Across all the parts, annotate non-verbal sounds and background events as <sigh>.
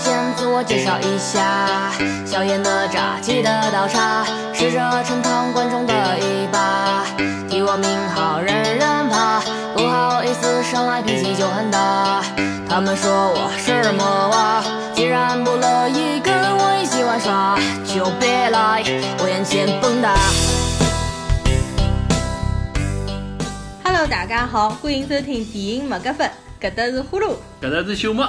先自我介绍一下，小野哪吒记得倒茶，是这陈塘关中的一把，提我名号人人怕，不好意思上来脾气就很大。他们说我是魔娃，既然不乐意跟我一起玩耍，就别来。我眼前蹦跶。Hello，大家好，欢迎收听电影麦格芬，搿搭是呼噜。搿搭是朽木，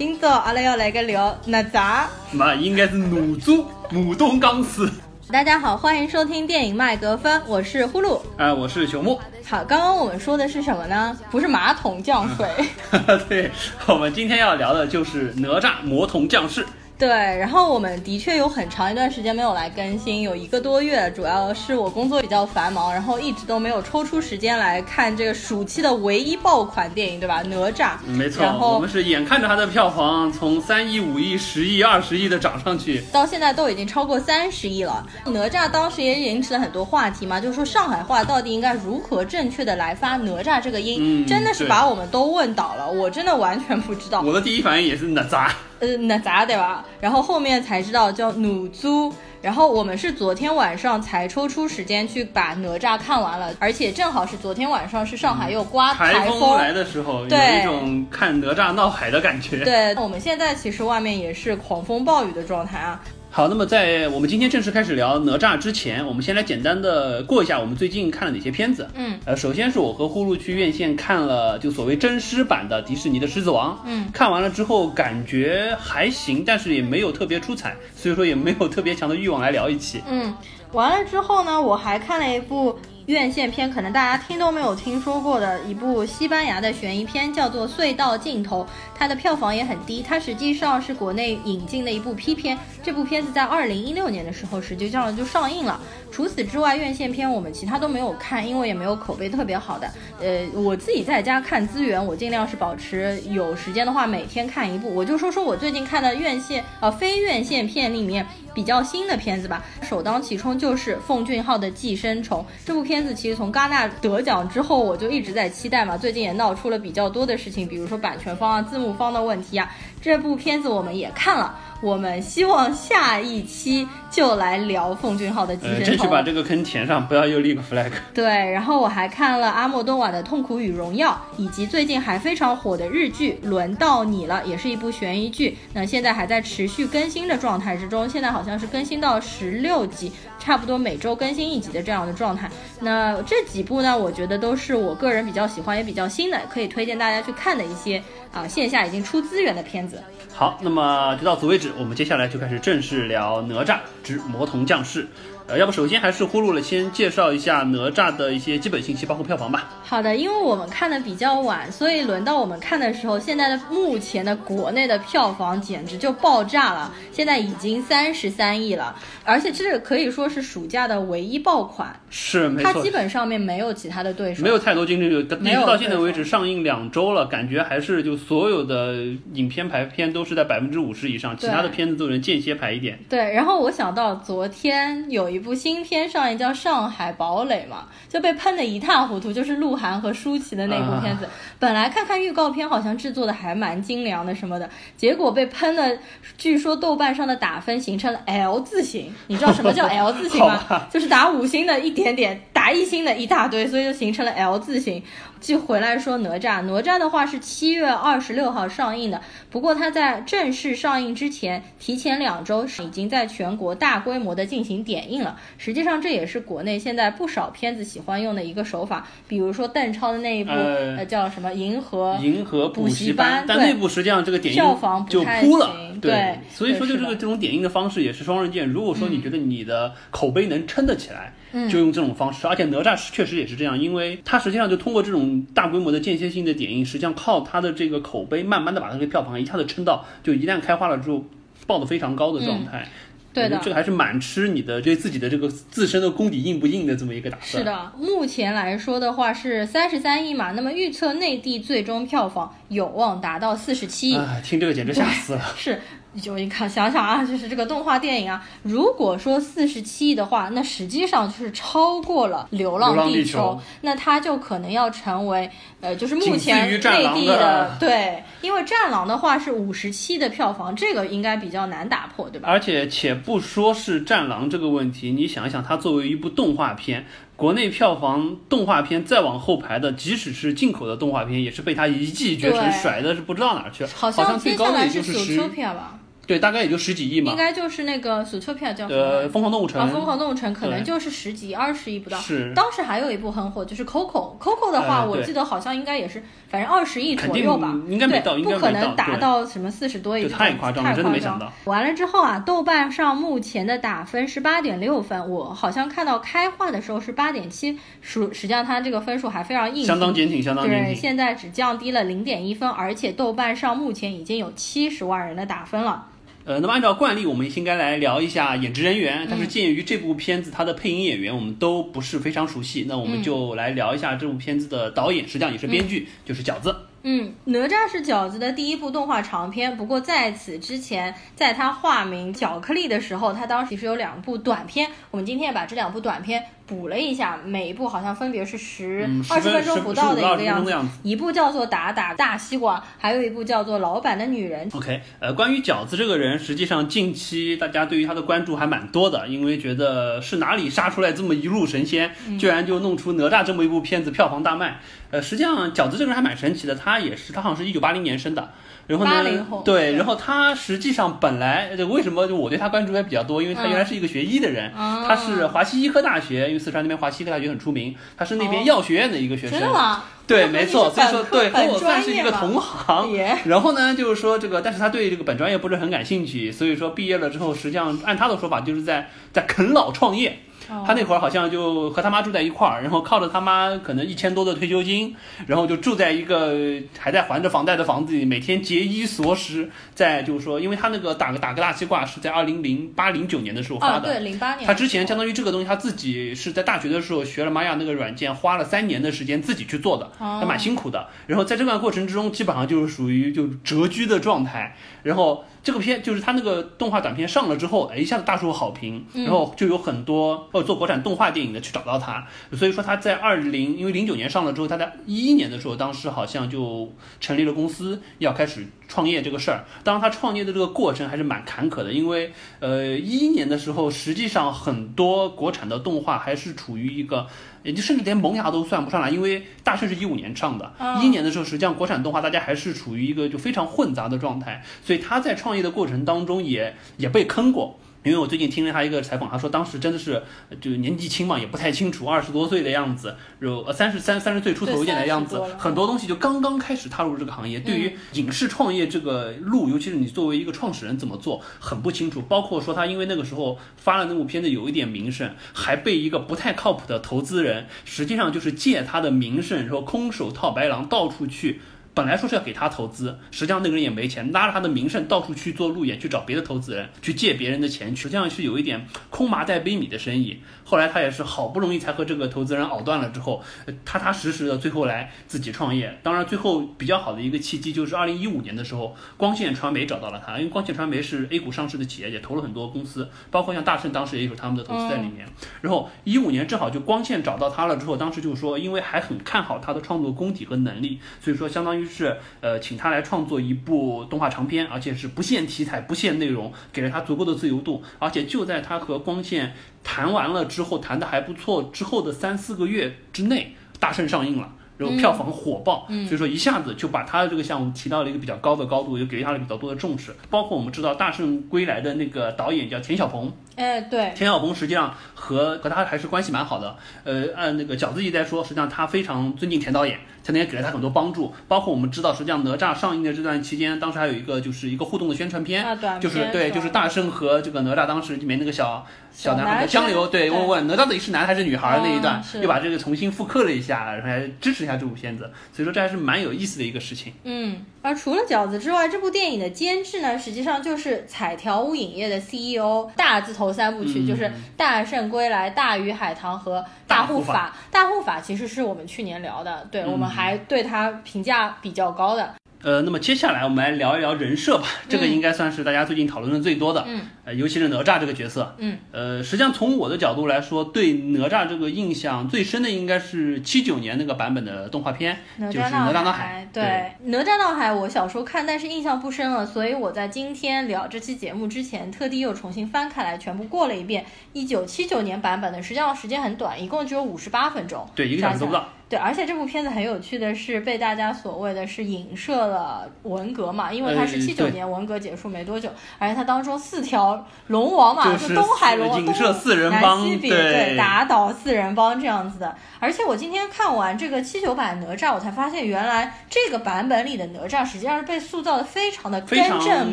今朝阿拉要来个聊哪吒。那应该是哪吒武东钢丝。大家好，欢迎收听电影麦格芬，我是呼噜。啊，我是熊木。好，刚刚我们说的是什么呢？不是马桶降水。<laughs> 对，我们今天要聊的就是哪吒魔童降世。对，然后我们的确有很长一段时间没有来更新，有一个多月，主要是我工作比较繁忙，然后一直都没有抽出时间来看这个暑期的唯一爆款电影，对吧？哪吒。没错，然后我们是眼看着它的票房从三亿、五亿、十亿、二十亿的涨上去。到现在都已经超过三十亿了。哪吒当时也引起了很多话题嘛，就是说上海话到底应该如何正确的来发哪吒这个音，嗯真的是把我们都问倒了，我真的完全不知道。我的第一反应也是哪吒。呃，哪吒对吧？然后后面才知道叫努租。然后我们是昨天晚上才抽出时间去把哪吒看完了，而且正好是昨天晚上是上海又刮台台风来的时候，有对一种看哪吒闹海的感觉。对，我们现在其实外面也是狂风暴雨的状态啊。好，那么在我们今天正式开始聊哪吒之前，我们先来简单的过一下我们最近看了哪些片子。嗯，呃，首先是我和呼噜去院线看了就所谓真狮版的迪士尼的《狮子王》。嗯，看完了之后感觉还行，但是也没有特别出彩，所以说也没有特别强的欲望来聊一期。嗯，完了之后呢，我还看了一部院线片，可能大家听都没有听说过的一部西班牙的悬疑片，叫做《隧道尽头》，它的票房也很低。它实际上是国内引进的一部 P 片，这部片子在二零一六年的时候实际上就上映了。除此之外，院线片我们其他都没有看，因为也没有口碑特别好的。呃，我自己在家看资源，我尽量是保持有时间的话每天看一部。我就说说我最近看的院线呃非院线片里面比较新的片子吧。首当其冲就是奉俊昊的《寄生虫》这部片子，其实从戛纳得奖之后，我就一直在期待嘛。最近也闹出了比较多的事情，比如说版权方啊、字幕方的问题啊。这部片子我们也看了，我们希望下一期就来聊奉俊昊的《寄呃，生虫》。争取把这个坑填上，不要又立个 flag。<laughs> 对，然后我还看了阿莫多瓦的《痛苦与荣耀》，以及最近还非常火的日剧《轮到你了》，也是一部悬疑剧。那现在还在持续更新的状态之中，现在好像是更新到十六集，差不多每周更新一集的这样的状态。那这几部呢，我觉得都是我个人比较喜欢也比较新的，可以推荐大家去看的一些啊线下已经出资源的片子。好，那么就到此为止，我们接下来就开始正式聊哪吒之魔童降世。呃，要不首先还是呼噜了，先介绍一下哪吒的一些基本信息，包括票房吧。好的，因为我们看的比较晚，所以轮到我们看的时候，现在的目前的国内的票房简直就爆炸了，现在已经三十三亿了，而且这个可以说是暑假的唯一爆款，是没错它基，本上面没有其他的对手，没有太多竞争力，没有一直到现在为止上映两周了，感觉还是就所有的影片排片都是在百分之五十以上，其他的片子都能间歇排一点。对，然后我想到昨天有一部新片上映，叫《上海堡垒》嘛，就被喷得一塌糊涂，就是鹿晗和舒淇的那部片子。本来看看预告片，好像制作的还蛮精良的什么的，结果被喷的，据说豆瓣上的打分形成了 L 字形。你知道什么叫 <laughs> L 字形吗？就是打五星的一点点，打一星的一大堆，所以就形成了 L 字形。就回来说哪吒，哪吒的话是七月二十六号上映的，不过它在正式上映之前，提前两周是已经在全国大规模的进行点映了。实际上这也是国内现在不少片子喜欢用的一个手法，比如说邓超的那一部呃呃叫什么《银河》。银河补习班但对那部实际上这个点映票房不就太扑了行，对对所以说就这个这种点映的方式也是双刃剑。如果说你觉得你的口碑能撑得起来，嗯就用这种方式。而且哪吒是确实也是这样，因为它实际上就通过这种大规模的间歇性的点映，实际上靠它的这个口碑，慢慢的把它的票房一下子撑到，就一旦开花了之后，爆的非常高的状态。嗯对的这个还是蛮吃你的对自己的这个自身的功底硬不硬的这么一个打算。是，的，目前来说的话是三十三亿嘛，那么预测内地最终票房有望达到四十七亿。哎，听这个简直吓死了。是就你看想想啊，就是这个动画电影啊，如果说四十七亿的话，那实际上就是超过了《流浪地球》那它就可能要成为呃，就是目前内地的对，因为《战狼》的话是五十七的票房，这个应该比较难打破，对吧？而且且不说是《战狼》这个问题，你想一想，它作为一部动画片，国内票房动画片再往后排的，即使是进口的动画片，也是被它一骑绝尘，甩的是不知道哪儿去。好像最高的是也就是十，Zootopia 吧，对，大概也就十几亿嘛应。该就是那个 Zootopia 叫什么呃，疯狂动物城，啊，疯狂动物城可能就是十几、二十亿不到。是当时还有一部很火，就是 Coco。Coco 的话，呃我记得好像应该也是，反正二十亿左右吧。应该没到不可能达到什么四十多亿太夸张了真的没想到。完了之后啊，豆瓣上目前的打分是八点六分，我好像看到开画的时候是八点七，实实际上它这个分数还非常硬，相当坚挺，相当坚对，挺。现在只降低了零点一分，而且豆瓣上目前已经有七十万人的打分了。呃，那么按照惯例，我们应该来聊一下演职人员。嗯但是鉴于这部片子它的配音演员我们都不是非常熟悉，那我们就来聊一下这部片子的导演，实际上也是编剧，就是饺子。嗯，哪吒是饺子的第一部动画长片，不过在此之前，在他化名巧克力的时候，他当时是有两部短片。我们今天也把这两部短片补了一下，每一部好像分别是十嗯二十10分钟不到的一个样子到20分钟的样子。一部叫做《打打大西瓜》，还有一部叫做《老板的女人》。OK，呃，关于饺子这个人，实际上近期大家对于他的关注还蛮多的，因为觉得是哪里杀出来这么一路神仙，嗯居然就弄出哪吒这么一部片子，票房大卖。呃，实际上饺子这个人还蛮神奇的，他也是他好像是一九八零年生的，然后80呢后，对，对然后他实际上本来呃为什么就我对他关注还比较多，因为他原来是一个学医的人，哦他是华西医科大学，四川那边华西大学很出名，他是那边哦药学院的一个学生。真的吗？对，没错，所以说对，和我算是一个同行。然后呢，就是说这个，但是他对这个本专业不是很感兴趣，所以说毕业了之后，实际上按他的说法，就是在在啃老创业。哦他那会儿好像就和他妈住在一块儿，然后靠着他妈可能一千多的退休金，然后就住在一个还在还着房贷的房子里，每天节衣缩食，在就是说，因为他那个打个打个大西瓜是在二零零八零九年的时候发哦，的，对，零八年。他之前相当于这个东西，他自己是在大学的时候学了玛雅那个软件，花了三年的时间自己去做的，哦还蛮辛苦的。然后在这段过程之中，基本上就是属于就蛰居的状态。然后这个片就是他那个动画短片上了之后，哎，一下子大受好评，然后就有很多呃做国产动画电影的去找到他。所以说他在二零因为零九年上了之后，他在一一年的时候，当时好像就成立了公司，要开始创业这个事儿。当然他创业的这个过程还是蛮坎坷的，因为呃一一年的时候，实际上很多国产的动画还是处于一个。也就甚至连萌芽都算不上来，因为大圣是一五年上的，一一、年的时候，实际上国产动画大家还是处于一个就非常混杂的状态，所以他在创业的过程当中也也被坑过。因为我最近听了他一个采访，他说当时真的是呃就年纪轻嘛，也不太清楚，二十多岁的样子，有呃三十三三十岁出头一点的样子对30多了，很多东西就刚刚开始踏入这个行业，对于影视创业这个路，尤其是你作为一个创始人怎么做，很不清楚。包括说他因为那个时候发了那部片子有一点名声，还被一个不太靠谱的投资人，实际上就是借他的名声，然后空手套白狼，到处去。本来说是要给他投资，实际上那个人也没钱，拉着他的名声到处去做路演，去找别的投资人，去借别人的钱，实际上是有一点空麻袋背米的生意。后来他也是好不容易才和这个投资人熬断了之后，呃踏踏实实的最后来自己创业。当然，最后比较好的一个契机就是二零一五年的时候，光线传媒找到了他，因为光线传媒是 A 股上市的企业，也投了很多公司，包括像大圣当时也有他们的投资在里面。然后一五年正好就光线找到他了之后，当时就说，因为还很看好他的创作功底和能力，所以说相当于是呃请他来创作一部动画长片，而且是不限题材、不限内容，给了他足够的自由度。而且就在他和光线谈完了之后，谈的还不错之后的三四个月之内，大圣上映了。然后票房火爆，所以说一下子就把他的这个项目提到了一个比较高的高度，又给予他了比较多的重视。包括我们知道《大圣归来》的那个导演叫田晓鹏，哎，对，田晓鹏实际上和和他还是关系蛮好的。呃，按那个饺子一在说，实际上他非常尊敬田导演，田导演给了他很多帮助。包括我们知道，实际上哪吒上映的这段期间，当时还有一个就是一个互动的宣传片，啊就是对，就是大圣和这个哪吒当时里面那个小小男孩的江流，对，问问哪吒到底是男还是女孩儿那一段嗯，又把这个重新复刻了一下，然后还支持一下这部片子。所以说这还是蛮有意思的一个事情。嗯，而除了饺子之外，这部电影的监制呢，实际上就是彩条屋影业的 CEO，大字头三部曲、嗯就是《大圣归来》《大鱼海棠》和《大护法》。大护法其实是我们去年聊的，对、嗯我们还对它评价比较高的。呃，那么接下来我们来聊一聊人设吧，这个嗯。应该算是大家最近讨论的最多的，嗯，呃，尤其是哪吒这个角色，嗯，呃，实际上从我的角度来说，对哪吒这个印象最深的应该是七九年那个版本的动画片，就是哪吒闹海海，，对，哪吒闹海我小时候看，但是印象不深了，所以我在今天聊这期节目之前，特地又重新翻开来，全部过了一遍。一九七九年版本的，实际上时间很短，一共只有五十八分钟，对，一个小时都不到，对，而且这部片子很有趣的是，被大家所谓的是影射了文革嘛，因为它是呃七九年文革结束没多久，而且它当中四条龙王嘛，就是东海龙王、影射东四人帮南西北对对，打倒四人帮这样子的。而且我今天看完这个七九版哪吒，我才发现原来这个版本里的哪吒实际上是被塑造的非常的根正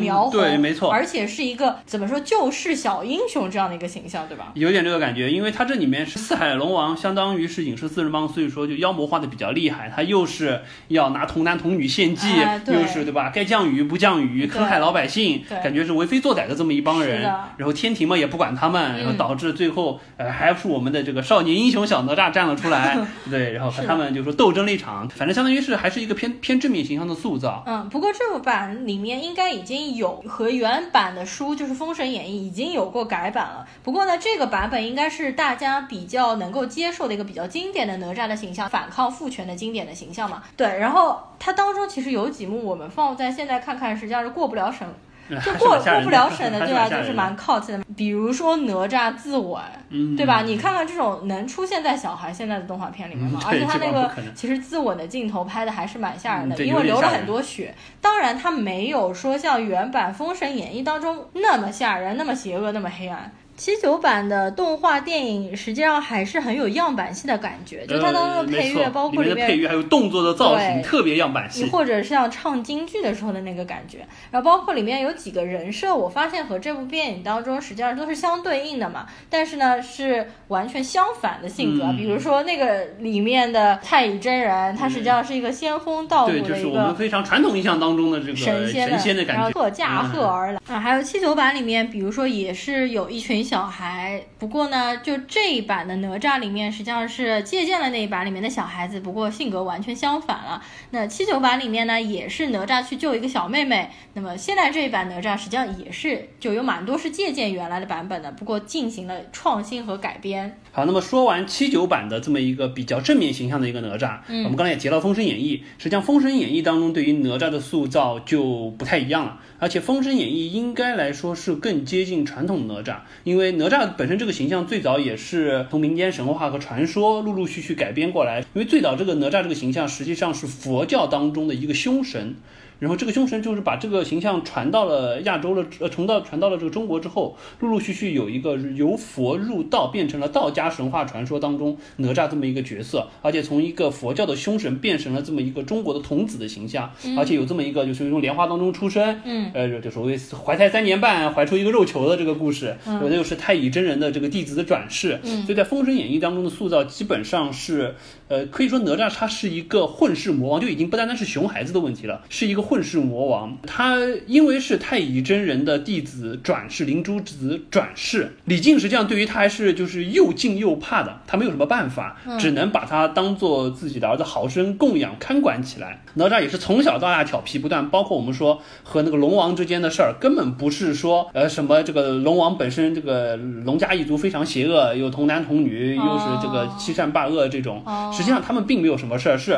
苗红，对没错而且是一个怎么说救世小英雄这样的一个形象，对吧？有点这个感觉，因为它这里面是四海龙王，相当于是影射四人帮，所以说就妖魔化的比较厉害。他又是要拿童男童女献祭，哎又是对吧？该降雨不降雨，坑害老百姓，感觉是为非作歹的这么一帮人。然后天庭嘛也不管他们，嗯然后导致最后呃还是我们的这个少年英雄小哪吒站了出来，<laughs> 对，然后和他们就说斗争了一场，反正相当于是还是一个偏偏正面形象的塑造。嗯，不过这部版里面应该已经有和原版的书，就是《封神演义》已经有过改版了。不过呢，这个版本应该是大家比较能够接受的一个比较经典的哪吒的形象，反抗父权的经典的形象嘛。对，然后它当中其实有几幕我们放在现在看看，实际上是过不了审，就过过不了审的，还对吧？就是蛮 cult 的。比如说哪吒自刎，嗯，对吧？你看看这种能出现在小孩现在的动画片里面吗？嗯而且他那个其实自刎的镜头拍的还是蛮吓人的，因为流了很多血。当然，他没有说像原版《封神演义》当中那么吓人、那么邪恶、那么黑暗。七九版的动画电影实际上还是很有样板戏的感觉，就它当中的配乐，呃包括里面配乐还有动作的造型，特别样板戏。或者像唱京剧的时候的那个感觉，然后包括里面有几个人设，我发现和这部电影当中实际上都是相对应的嘛，但是呢是完全相反的性格。嗯比如说那个里面的太乙真人，他实际上是一个仙风道骨对，就是我们。非常传统印象当中的这个神仙神仙的然后感觉。特驾鹤而来、啊，还有七九版里面，比如说也是有一群小孩，不过呢，就这一版的哪吒里面实际上是借鉴了那一版里面的小孩子，不过性格完全相反了。那七九版里面呢，也是哪吒去救一个小妹妹。那么现在这一版哪吒实际上也是就有蛮多是借鉴原来的版本的，不过进行了创新和改编。好，那么说完七九版的这么一个比较正面形象的一个哪吒，嗯我们刚才也提到《封神演义》，实际上《封神演义》当中对于哪吒的塑造就不太一样了，而且《封神演义》应该来说是更接近传统哪吒，因为哪吒本身这个形象最早也是从民间神话和传说陆陆续续改编过来，因为最早这个哪吒这个形象实际上是佛教当中的一个凶神。然后这个凶神就是把这个形象传到了亚洲了，呃，传到传到了这个中国之后，陆陆续续有一个由佛入道，变成了道家神话传说当中哪吒这么一个角色，而且从一个佛教的凶神变成了这么一个中国的童子的形象，而且有这么一个就是从莲花当中出生，嗯，呃，就所谓怀胎三年半怀出一个肉球的这个故事，嗯。有的又是太乙真人的这个弟子的转世，嗯。所以在《封神演义》当中的塑造基本上是，呃，可以说哪吒他是一个混世魔王，就已经不单单是熊孩子的问题了，是一个混世魔王。他因为是太乙真人的弟子转世，灵珠子转世，李靖实际上对于他还是就是又敬又怕的，他没有什么办法，只能把他当做自己的儿子好生供养看管起来。哪吒也是从小到大调皮不断，包括我们说和那个龙王之间的事儿，根本不是说呃什么这个龙王本身这个龙家一族非常邪恶，有童男童女，又是这个欺善霸恶这种，哦实际上他们并没有什么事儿，是，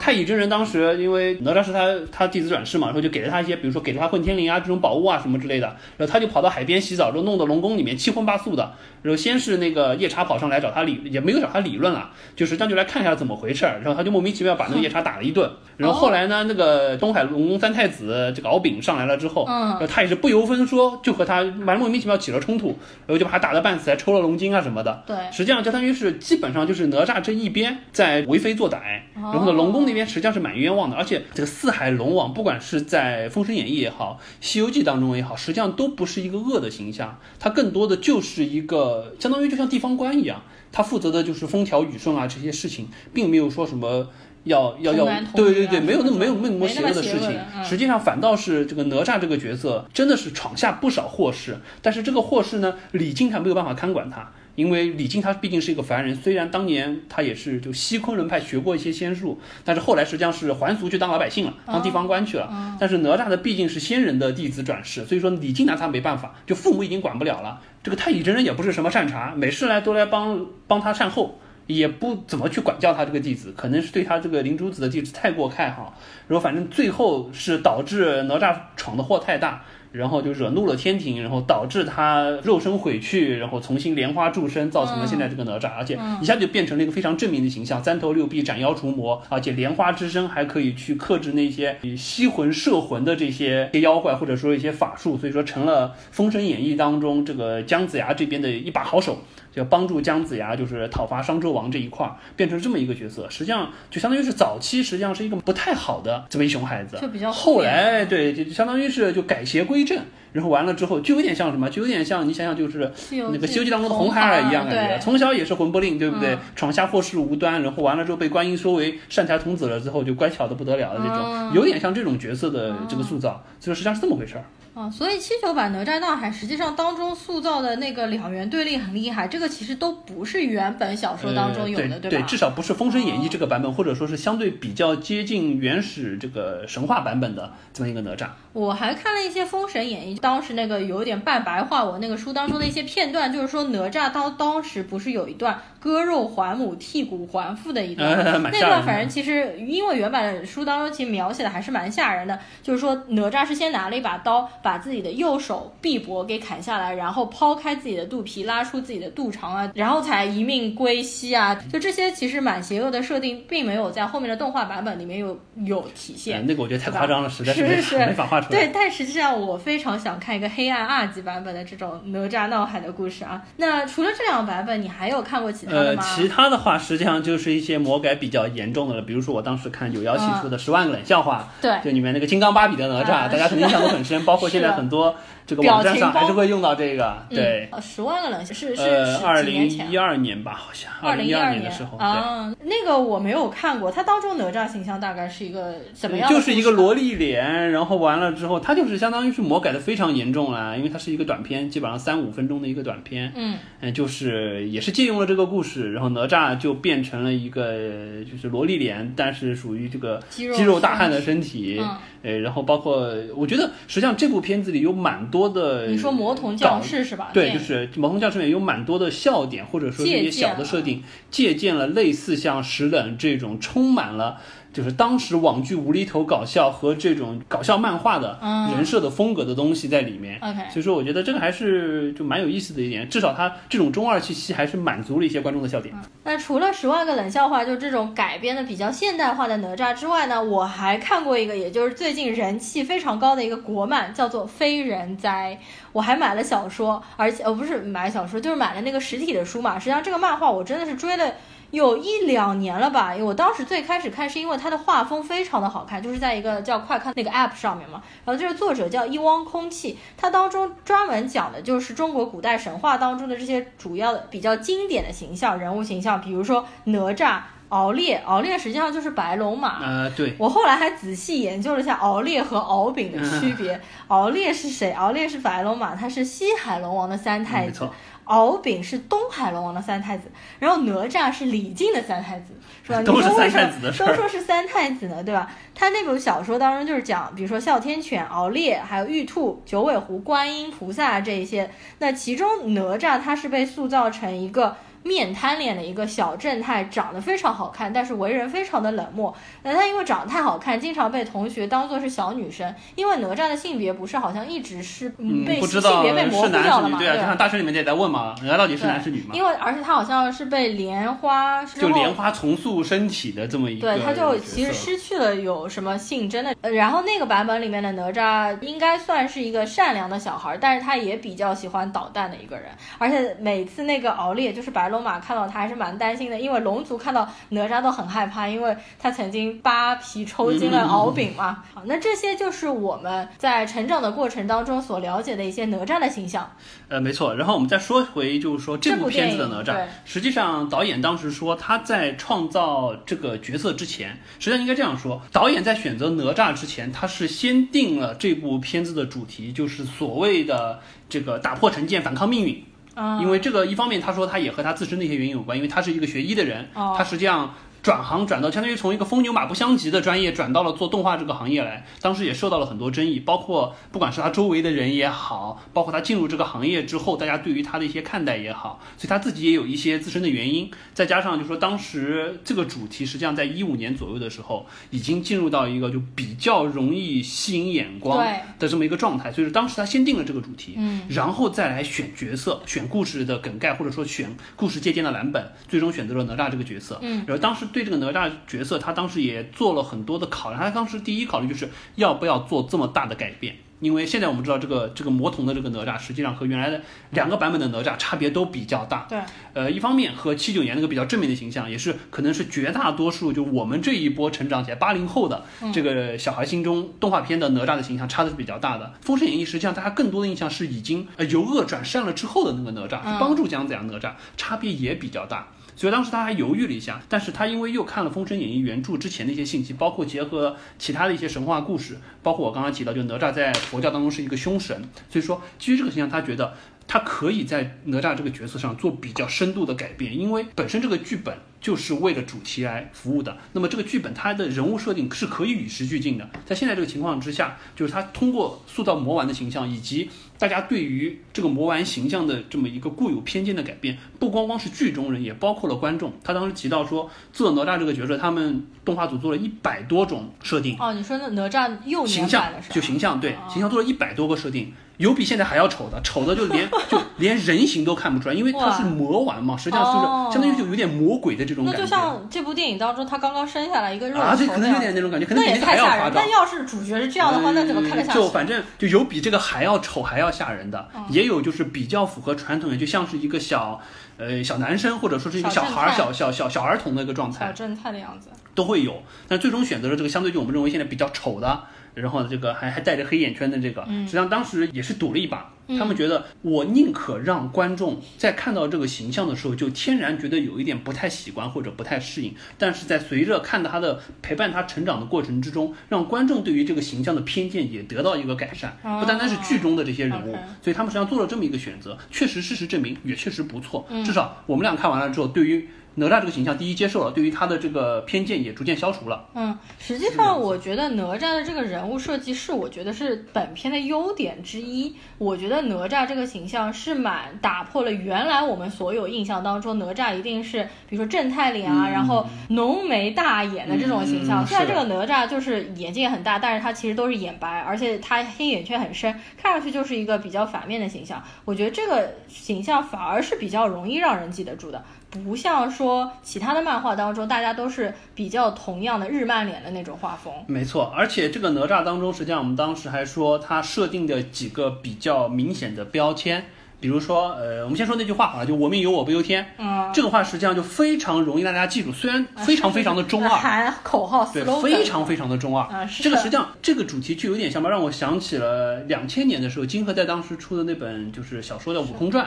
太乙真人当时因为哪吒是他他弟子转世嘛，然后就给了他一些，比如说给了他混天绫啊这种宝物啊什么之类的，然后他就跑到海边洗澡，之后弄到龙宫里面七荤八素的，然后先是那个夜叉跑上来找他理，也没有找他理论了，就实际上就来看一下怎么回事儿，然后他就莫名其妙把那个夜叉打了一顿，然后后来呢，那个东海龙宫三太子这个敖丙上来了之后，嗯然后他也是不由分说就和他蛮莫名其妙起了冲突，然后就把他打得半死，还抽了龙筋啊什么的，对，实际上相当于是基本上就是哪吒这一边在为非作歹，然后呢龙宫那边实际上是蛮冤枉的，而且这个四海龙王不管是在《封神演义》也好，《西游记》当中也好，实际上都不是一个恶的形象，他更多的就是一个相当于就像地方官一样，他负责的就是风调雨顺啊这些事情，并没有说什么。要要要对对对，没有那么没有那么邪恶的事情实际上反倒是这个哪吒这个角色真的是闯下不少祸事，但是这个祸事呢，李靖他没有办法看管他，因为李靖他毕竟是一个凡人，虽然当年他也是就西昆仑派学过一些仙术，但是后来实际上是还俗去当老百姓了，当地方官去了。但是哪吒的毕竟是仙人的弟子转世，所以说李靖拿他没办法，就父母已经管不了了。这个太乙真人也不是什么善茬，每次来都来帮帮他善后。也不怎么去管教他这个弟子，可能是对他这个灵珠子的弟子太过看好，然后反正最后是导致哪吒闯的祸太大，然后就惹怒了天庭，然后导致他肉身毁去，然后重新莲花铸身，造成了现在这个哪吒，而且一下就变成了一个非常正面的形象，三头六臂斩妖除魔，而且莲花之身还可以去克制那些吸魂摄魂的这些妖怪，或者说一些法术，所以说成了《封神演义》当中这个姜子牙这边的一把好手。就帮助姜子牙，就是讨伐商纣王这一块儿，变成这么一个角色，实际上就相当于是早期实际上是一个不太好的这么一熊孩子，就比较后来对，就相当于是就改邪归正，然后完了之后就有点像什么，就有点像你想想就是那个《西游记》当中的红孩儿一样感觉，从小也是魂不吝，对不对？闯下祸事无端，然后完了之后被观音收为善财童子了之后，就乖巧的不得了的这种，有点像这种角色的这个塑造，所以实际上是这么回事儿。啊，所以七九版哪吒闹海实际上当中塑造的那个两元对立很厉害，这个其实都不是原本小说当中有的，对吧？对，至少不是《封神演义》这个版本，或者说是相对比较接近原始这个神话版本的这么一个哪吒。我还看了一些《封神演义》，当时那个有点半白话文那个书当中的一些片段，就是说哪吒当当时不是有一段割肉还母、剔骨还父的一段，那段反正其实因为原版书当中其实描写的还是蛮吓人的，就是说哪吒是先拿了一把刀，把自己的右手臂膊给砍下来，然后抛开自己的肚皮，拉出自己的肚肠啊，然后才一命归西啊。就这些其实蛮邪恶的设定，并没有在后面的动画版本里面有有体现。那个我觉得太夸张了，实在是没法画出来。<laughs> 对，但实际上我非常想看一个黑暗二级版本的这种哪吒闹海的故事啊。那除了这两个版本，你还有看过其他？呃，其他的话实际上就是一些魔改比较严重的了。比如说我当时看有妖气出的《十万个冷笑话》，对，就里面那个金刚芭比的哪吒，大家肯定印象都很深。包括现在很多这个网站上还是会用到这个。对，十万个冷笑是是呃，二零一二年吧，好像二零一二年的时候啊。那个我没有看过，它当中哪吒形象大概是一个怎么样？就是一个萝莉脸，然后完了之后，它就是相当。当于是魔改的非常严重了，因为它是一个短片，基本上三五分钟的一个短片。嗯，嗯，就是也是借用了这个故事，然后哪吒就变成了一个就是萝莉脸，但是属于这个肌肉大汉的身体。嗯，呃，然后包括我觉得实际上这部片子里有蛮多的，你说魔童降世是吧？对，就是魔童降世里面有蛮多的笑点，或者说一些小的设定，借鉴了类似像石冷这种充满了。就是当时网剧无厘头搞笑和这种搞笑漫画的人设的风格的东西在里面。OK，所以说我觉得这个还是就蛮有意思的一点，至少它这种中二气息还是满足了一些观众的笑点。那除了十万个冷笑话，就这种改编的比较现代化的哪吒之外呢，我还看过一个，也就是最近人气非常高的一个国漫，叫做《非人哉》。我还买了小说，而且呃不是买小说，就是买了那个实体的书嘛。实际上这个漫画我真的是追了。有一两年了吧，我当时最开始看是因为它的画风非常的好看，就是在一个叫快看那个 app 上面嘛。然后这个作者叫一汪空气，它当中专门讲的就是中国古代神话当中的这些主要的比较经典的形象人物形象，比如说哪吒、敖烈，敖烈实际上就是白龙马。呃，对。我后来还仔细研究了一下敖烈和敖丙的区别。敖烈是谁？敖烈是白龙马，他是西海龙王的三太子。敖丙是东海龙王的三太子，然后哪吒是李靖的三太子，是吧？<laughs> 都是三太子的都说是三太子呢，对吧？他那部小说当中就是讲，比如说哮天犬、敖烈，还有玉兔、九尾狐、观音菩萨这一些。那其中哪吒他是被塑造成一个。面瘫脸的一个小正太，长得非常好看，但是为人非常的冷漠。那他因为长得太好看，经常被同学当做是小女生。因为哪吒的性别不是好像一直是被性别被模糊掉了嘛？对啊，就像大学里面也在问嘛，哪吒到底是男是女嘛？因为而且他好像是被莲花就莲花重塑身体的这么一个，对，他就其实失去了有什么性真的。然后那个版本里面的哪吒应该算是一个善良的小孩，但是他也比较喜欢捣蛋的一个人。而且每次那个熬烈就是白龙。龙马看到他还是蛮担心的，因为龙族看到哪吒都很害怕，因为他曾经扒皮抽筋了敖丙嘛。好，那这些就是我们在成长的过程当中所了解的一些哪吒的形象。呃，没错。然后我们再说回，就是说这部片子的哪吒，实际上导演当时说他在创造这个角色之前，实际上应该这样说，导演在选择哪吒之前，他是先定了这部片子的主题，就是所谓的这个打破成见，反抗命运。啊因为这个一方面他说他也和他自身的一些原因有关，因为他是一个学医的人，哦他实际上。转行转到相当于从一个风牛马不相及的专业转到了做动画这个行业来，当时也受到了很多争议，包括不管是他周围的人也好，包括他进入这个行业之后，大家对于他的一些看待也好，所以他自己也有一些自身的原因，再加上就说当时这个主题实际上在一五年左右的时候，已经进入到一个就比较容易吸引眼光的这么一个状态，所以说当时他先定了这个主题，嗯，然后再来选角色、选故事的梗概，或者说选故事借鉴的蓝本，最终选择了哪吒这个角色。嗯，然后当时对这个哪吒角色，他当时也做了很多的考量。他当时第一考虑就是要不要做这么大的改变。因为现在我们知道这个这个魔童的这个哪吒，实际上和原来的两个版本的哪吒差别都比较大。对，呃，一方面和七九年那个比较正面的形象，也是可能是绝大多数就我们这一波成长起来八零后的这个小孩心中动画片的哪吒的形象差的是比较大的。《封神演义》实际上大家更多的印象是已经呃由恶转善了之后的那个哪吒，帮助姜子牙哪吒，差别也比较大。所以当时他还犹豫了一下，但是他因为又看了《封神演义》原著之前的一些信息，包括结合其他的一些神话故事，包括我刚刚提到，就哪吒在佛教当中是一个凶神，所以说基于这个形象，他觉得他可以在哪吒这个角色上做比较深度的改变，因为本身这个剧本就是为了主题来服务的。那么这个剧本它的人物设定是可以与时俱进的。在现在这个情况之下，就是他通过塑造魔丸的形象，以及大家对于这个魔丸形象的这么一个固有偏见的改变，不光光是剧中人，也包括了观众。他当时提到说，做哪吒这个角色，他们动画组做了一百多种设定。哦，你说那哪吒幼形象？就形象对哦形象做了一百多个设定，有比现在还要丑的，丑的就连 <laughs> 就连人形都看不出来，因为它是魔丸嘛，实际上就是哦相当于就有点魔鬼的这种感觉。那就像这部电影当中，他刚刚生下来一个肉啊，对，可能有点那种感觉，可能那也比这个还太吓人。要夸张那。要是主角是这样的话，那怎么看得下去？就反正就有比这个还要丑还要吓人的，嗯也有就是比较符合传统的，就像是一个小呃小男生或者说是一个小孩儿、小小小小小儿童的一个状态小。正太的样子。都会有，但最终选择了这个相对就我们认为现在比较丑的，然后这个还还带着黑眼圈的这个，实际上当时也是赌了一把。他们觉得我宁可让观众在看到这个形象的时候，就天然觉得有一点不太喜欢或者不太适应，但是在随着看到他的陪伴他成长的过程之中，让观众对于这个形象的偏见也得到一个改善，哦不单单是剧中的这些人物所以他们实际上做了这么一个选择，确实事实证明也确实不错，嗯至少我们俩看完了之后，对于。哪吒这个形象，第一接受了，对于他的这个偏见也逐渐消除了。嗯，实际上我觉得哪吒的这个人物设计是我觉得是本片的优点之一。我觉得哪吒这个形象是蛮打破了原来我们所有印象当中哪吒一定是比如说正太脸啊，嗯然后浓眉大眼的这种形象。嗯虽然这个哪吒就是眼睛也很大，但是他其实都是眼白，而且他黑眼圈很深，看上去就是一个比较反面的形象。我觉得这个形象反而是比较容易让人记得住的。不像说其他的漫画当中，大家都是比较同样的日漫脸的那种画风。没错，而且这个哪吒当中，实际上我们当时还说他设定的几个比较明显的标签，比如说，呃，我们先说那句话好了，就“我命由我不由天”，嗯，这个话实际上就非常容易大家记住，虽然非常非常的中二。喊口号对，非常非常的中二。啊是这个实际上这个主题就有点像吧，让我想起了两千年的时候，金河在当时出的那本就是小说叫《悟空传》。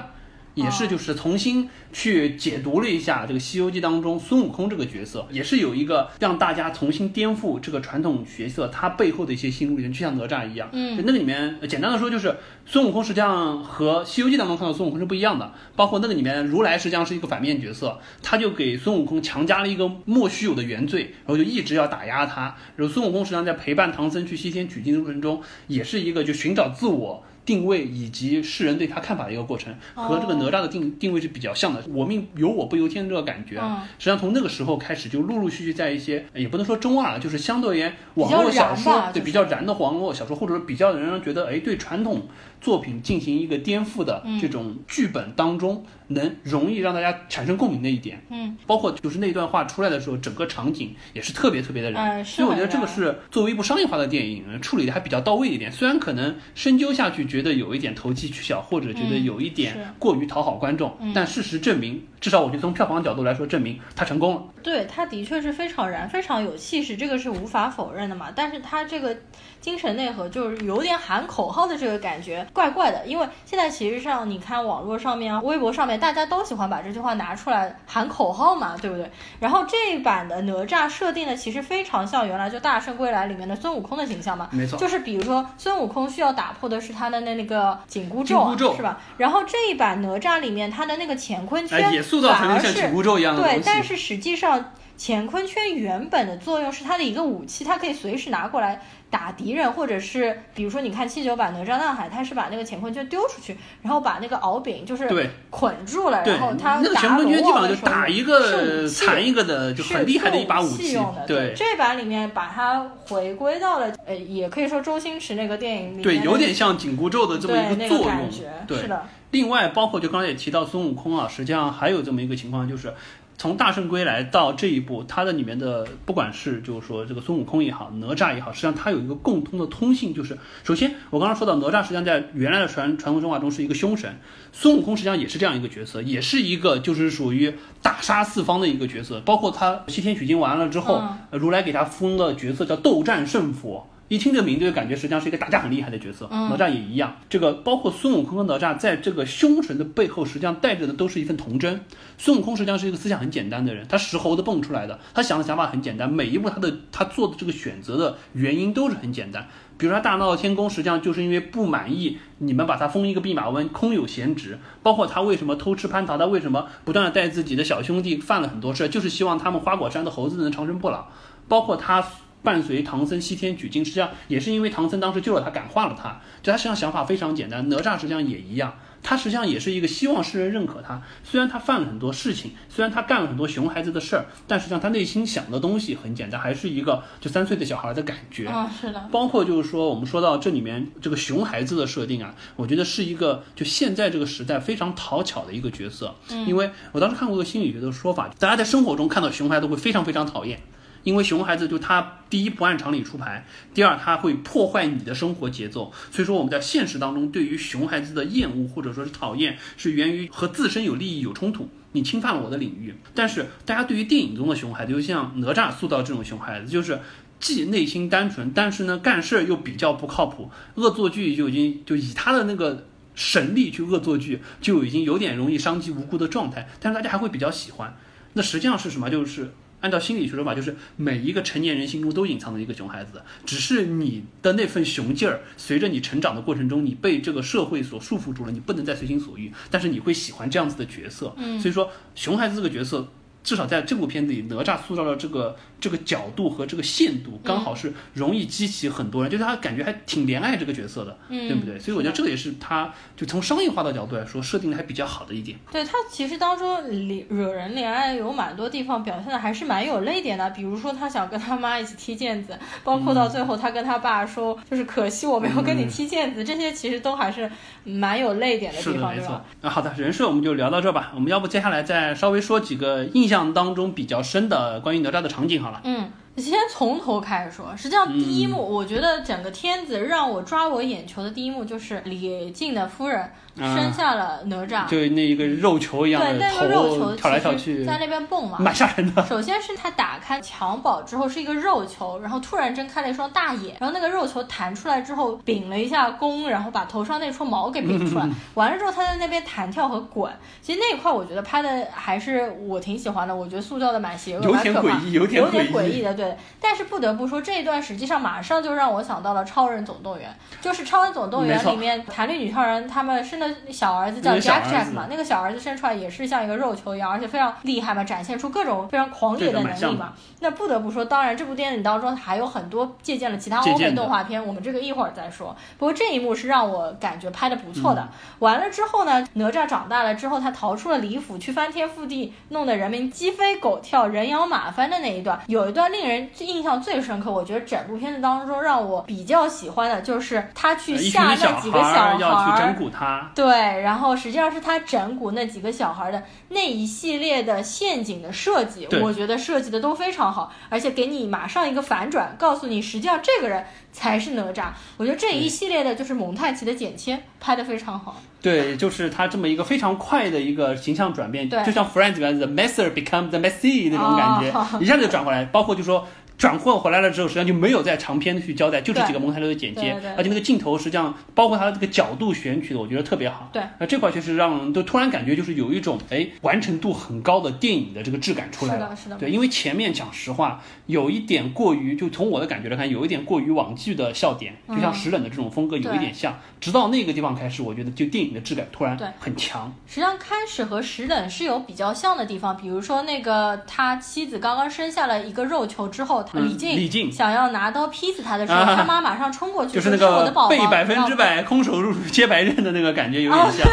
也是就是重新去解读了一下这个《西游记》当中孙悟空这个角色，也是有一个让大家重新颠覆这个传统角色他背后的一些心路历程，就像哪吒一样。嗯，那个里面呃简单的说就是孙悟空实际上和《西游记》当中看到孙悟空是不一样的，包括那个里面如来实际上是一个反面角色，他就给孙悟空强加了一个莫须有的原罪，然后就一直要打压他。然后孙悟空实际上在陪伴唐僧去西天取经的过程中，也是一个就寻找自我。定位以及世人对他看法的一个过程，和这个哪吒的定定位是比较像的。我命由我不由天这个感觉。啊，实际上从那个时候开始就陆陆续续在一些也不能说中二了，就是相对而言网络小说对比较燃的网络小说，或者说比较让人觉得哎对传统作品进行一个颠覆的这种剧本当中，能容易让大家产生共鸣的一点。嗯，包括就是那段话出来的时候，整个场景也是特别特别的燃，所以我觉得这个是作为一部商业化的电影处理的还比较到位一点。虽然可能深究下去觉得有一点投机取巧，或者觉得有一点过于讨好观众，嗯、但事实证明，至少我觉得从票房角度来说，证明他成功了。对，他的确是非常燃，非常有气势，这个是无法否认的嘛。但是他这个精神内核就是有点喊口号的这个感觉，怪怪的。因为现在其实上你看网络上面啊、微博上面，大家都喜欢把这句话拿出来喊口号嘛，对不对？然后这一版的哪吒设定的其实非常像原来就《大圣归来》里面的孙悟空的形象嘛，没错，就是比如说孙悟空需要打破的是他的那的那个紧箍咒是吧？然后这一版哪吒里面，它的那个乾坤圈哎，也塑造成像紧箍咒一样的对但是实际上乾坤圈原本的作用是它的一个武器，它可以随时拿过来打敌人，或者是比如说你看七九版哪吒闹海，他是把那个乾坤圈丢出去，然后把那个敖丙就是对捆住了，然后他那个打乾坤圈基本上就打一是个残一个的，就是很厉害的一把武器用的。对这版里面把它回归到了，呃，也可以说周星驰那个电影里面对，有点像紧箍咒的这么一作用个感觉。，对是，的，另外，包括就刚才也提到孙悟空啊，实际上还有这么一个情况，就是从大圣归来到这一步，它的里面的不管是就是说这个孙悟空也好，哪吒也好，实际上它有一个共通的通性，就是首先我刚刚说到哪吒，实际上在原来的传传统神话中是一个凶神，孙悟空实际上也是这样一个角色，也是一个就是属于大杀四方的一个角色，包括他西天取经完了之后，如来给他封的角色叫斗战胜佛。一听这个名字就感觉实际上是一个打架很厉害的角色，嗯哪吒也一样。这个包括孙悟空和哪吒在这个凶神的背后，实际上带着的都是一份童真。孙悟空实际上是一个思想很简单的人，他石猴子蹦出来的，他想的想法很简单，每一步他的他做的这个选择的原因都是很简单。比如说他大闹天宫，实际上就是因为不满意你们把他封一个弼马温，空有闲职。包括他为什么偷吃蟠桃，他为什么不断的带自己的小兄弟犯了很多事，就是希望他们花果山的猴子能长生不老。包括他伴随唐僧西天取经，实际上也是因为唐僧当时救了他，感化了他。就他实际上想法非常简单，哪吒实际上也一样，他实际上也是一个希望世人认可他。虽然他犯了很多事情，虽然他干了很多熊孩子的事儿，但实际上他内心想的东西很简单，还是一个就三岁的小孩的感觉。嗯，是的，包括就是说，我们说到这里面这个熊孩子的设定啊，我觉得是一个就现在这个时代非常讨巧的一个角色。嗯，因为我当时看过一个心理学的说法，大家在生活中看到熊孩子会非常非常讨厌。因为熊孩子就他第一不按常理出牌，第二他会破坏你的生活节奏，所以说我们在现实当中对于熊孩子的厌恶或者说是讨厌，是源于和自身有利益有冲突，你侵犯了我的领域。但是大家对于电影中的熊孩子，就像哪吒塑造这种熊孩子，就是既内心单纯，但是呢干事儿又比较不靠谱，恶作剧就已经就以他的那个。神力去恶作剧，就已经有点容易伤及无辜的状态，但是大家还会比较喜欢。那实际上是什么？就是按照心理学说法，就是每一个成年人心中都隐藏着一个熊孩子，只是你的那份熊劲儿，随着你成长的过程中，你被这个社会所束缚住了，你不能再随心所欲，但是你会喜欢这样子的角色。嗯，所以说熊孩子这个角色。至少在这部片子里，哪吒塑造了这个这个角度和这个限度，刚好是容易激起很多人，就是他感觉还挺怜爱这个角色的，嗯对不对？所以我觉得这个也是他就从商业化的角度来说，设定的还比较好的一点。对他其实当中怜惹人怜爱有蛮多地方表现的还是蛮有泪点的，比如说他想跟他妈一起踢毽子，包括到最后他跟他爸说，就是可惜我没有跟你踢毽子，这些其实都还是蛮有泪点的，地方，没错对吧？。那好的，人设我们就聊到这吧。我们要不接下来再稍微说几个印象当中比较深的关于哪吒的场景嗯，先从头开始说。实际上，第一幕、我觉得整个片子让我抓我眼球的第一幕就是李靖的夫人生下了哪吒，就那一个肉球一样对，的那个肉球头跳来跳去，在那边蹦嘛，蛮吓人的。首先是他打开襁褓之后是一个肉球，然后突然睁开了一双大眼，然后那个肉球弹出来之后屏了一下弓，然后把头上那撮毛给屏出来。<laughs> 完了之后他在那边弹跳和滚，其实那一块我觉得拍的还是我挺喜欢的，我觉得塑造的蛮邪恶、有点诡异有点诡异的，对。但是不得不说这一段实际上马上就让我想到了《超人总动员》，就是《超人总动员里面弹力女超人他们生的小儿子叫 Jack Jack 嘛，那个小儿子生出来也是像一个肉球一样，而且非常厉害嘛，展现出各种非常狂野的能力嘛。那不得不说，当然这部电影当中还有很多借鉴了其他欧美动画片，我们这个一会儿再说。不过这一幕是让我感觉拍的不错的。嗯完了之后呢，哪吒长大了之后，他逃出了李府，去翻天覆地，弄得人民鸡飞狗跳、人仰马翻的那一段，有一段令人印象最深刻。我觉得整部片子当中让我比较喜欢的就是他去吓那几个小孩儿要去整蛊他，对，然后实际上是他整蛊那几个小孩的那一系列的陷阱的设计，我觉得设计的都非常好，而且给你马上一个反转，告诉你实际上这个人才是哪吒。我觉得这一系列的就是蒙太奇的剪切拍的非常好。对，就是他这么一个非常快的一个形象转变，对就像 Friends 里面 The messer become the messy 那种感觉，哦一下子就转过来。包括就说转换回来了之后，实际上就没有在长篇的去交代，就这几个蒙太奇的剪接而且那个镜头实际上包括它的这个角度选取的，我觉得特别好。对，那这块确实让人都突然感觉就是有一种哎完成度很高的电影的这个质感出来了。是的是的对，因为前面讲实话有一点过于，就从我的感觉来看，有一点过于网剧的笑点，就像石冷的这种风格有一点像。直到那个地方开始，我觉得就电影的质感突然很强。实际上开始和石冷是有比较像的地方，比如说那个他妻子刚刚生下了一个肉球之后，李靖李靖想要拿刀劈死他的时候，啊他妈马上冲过去就是那说是我的个宝宝，被百分之百空手入接白刃的那个感觉有点像。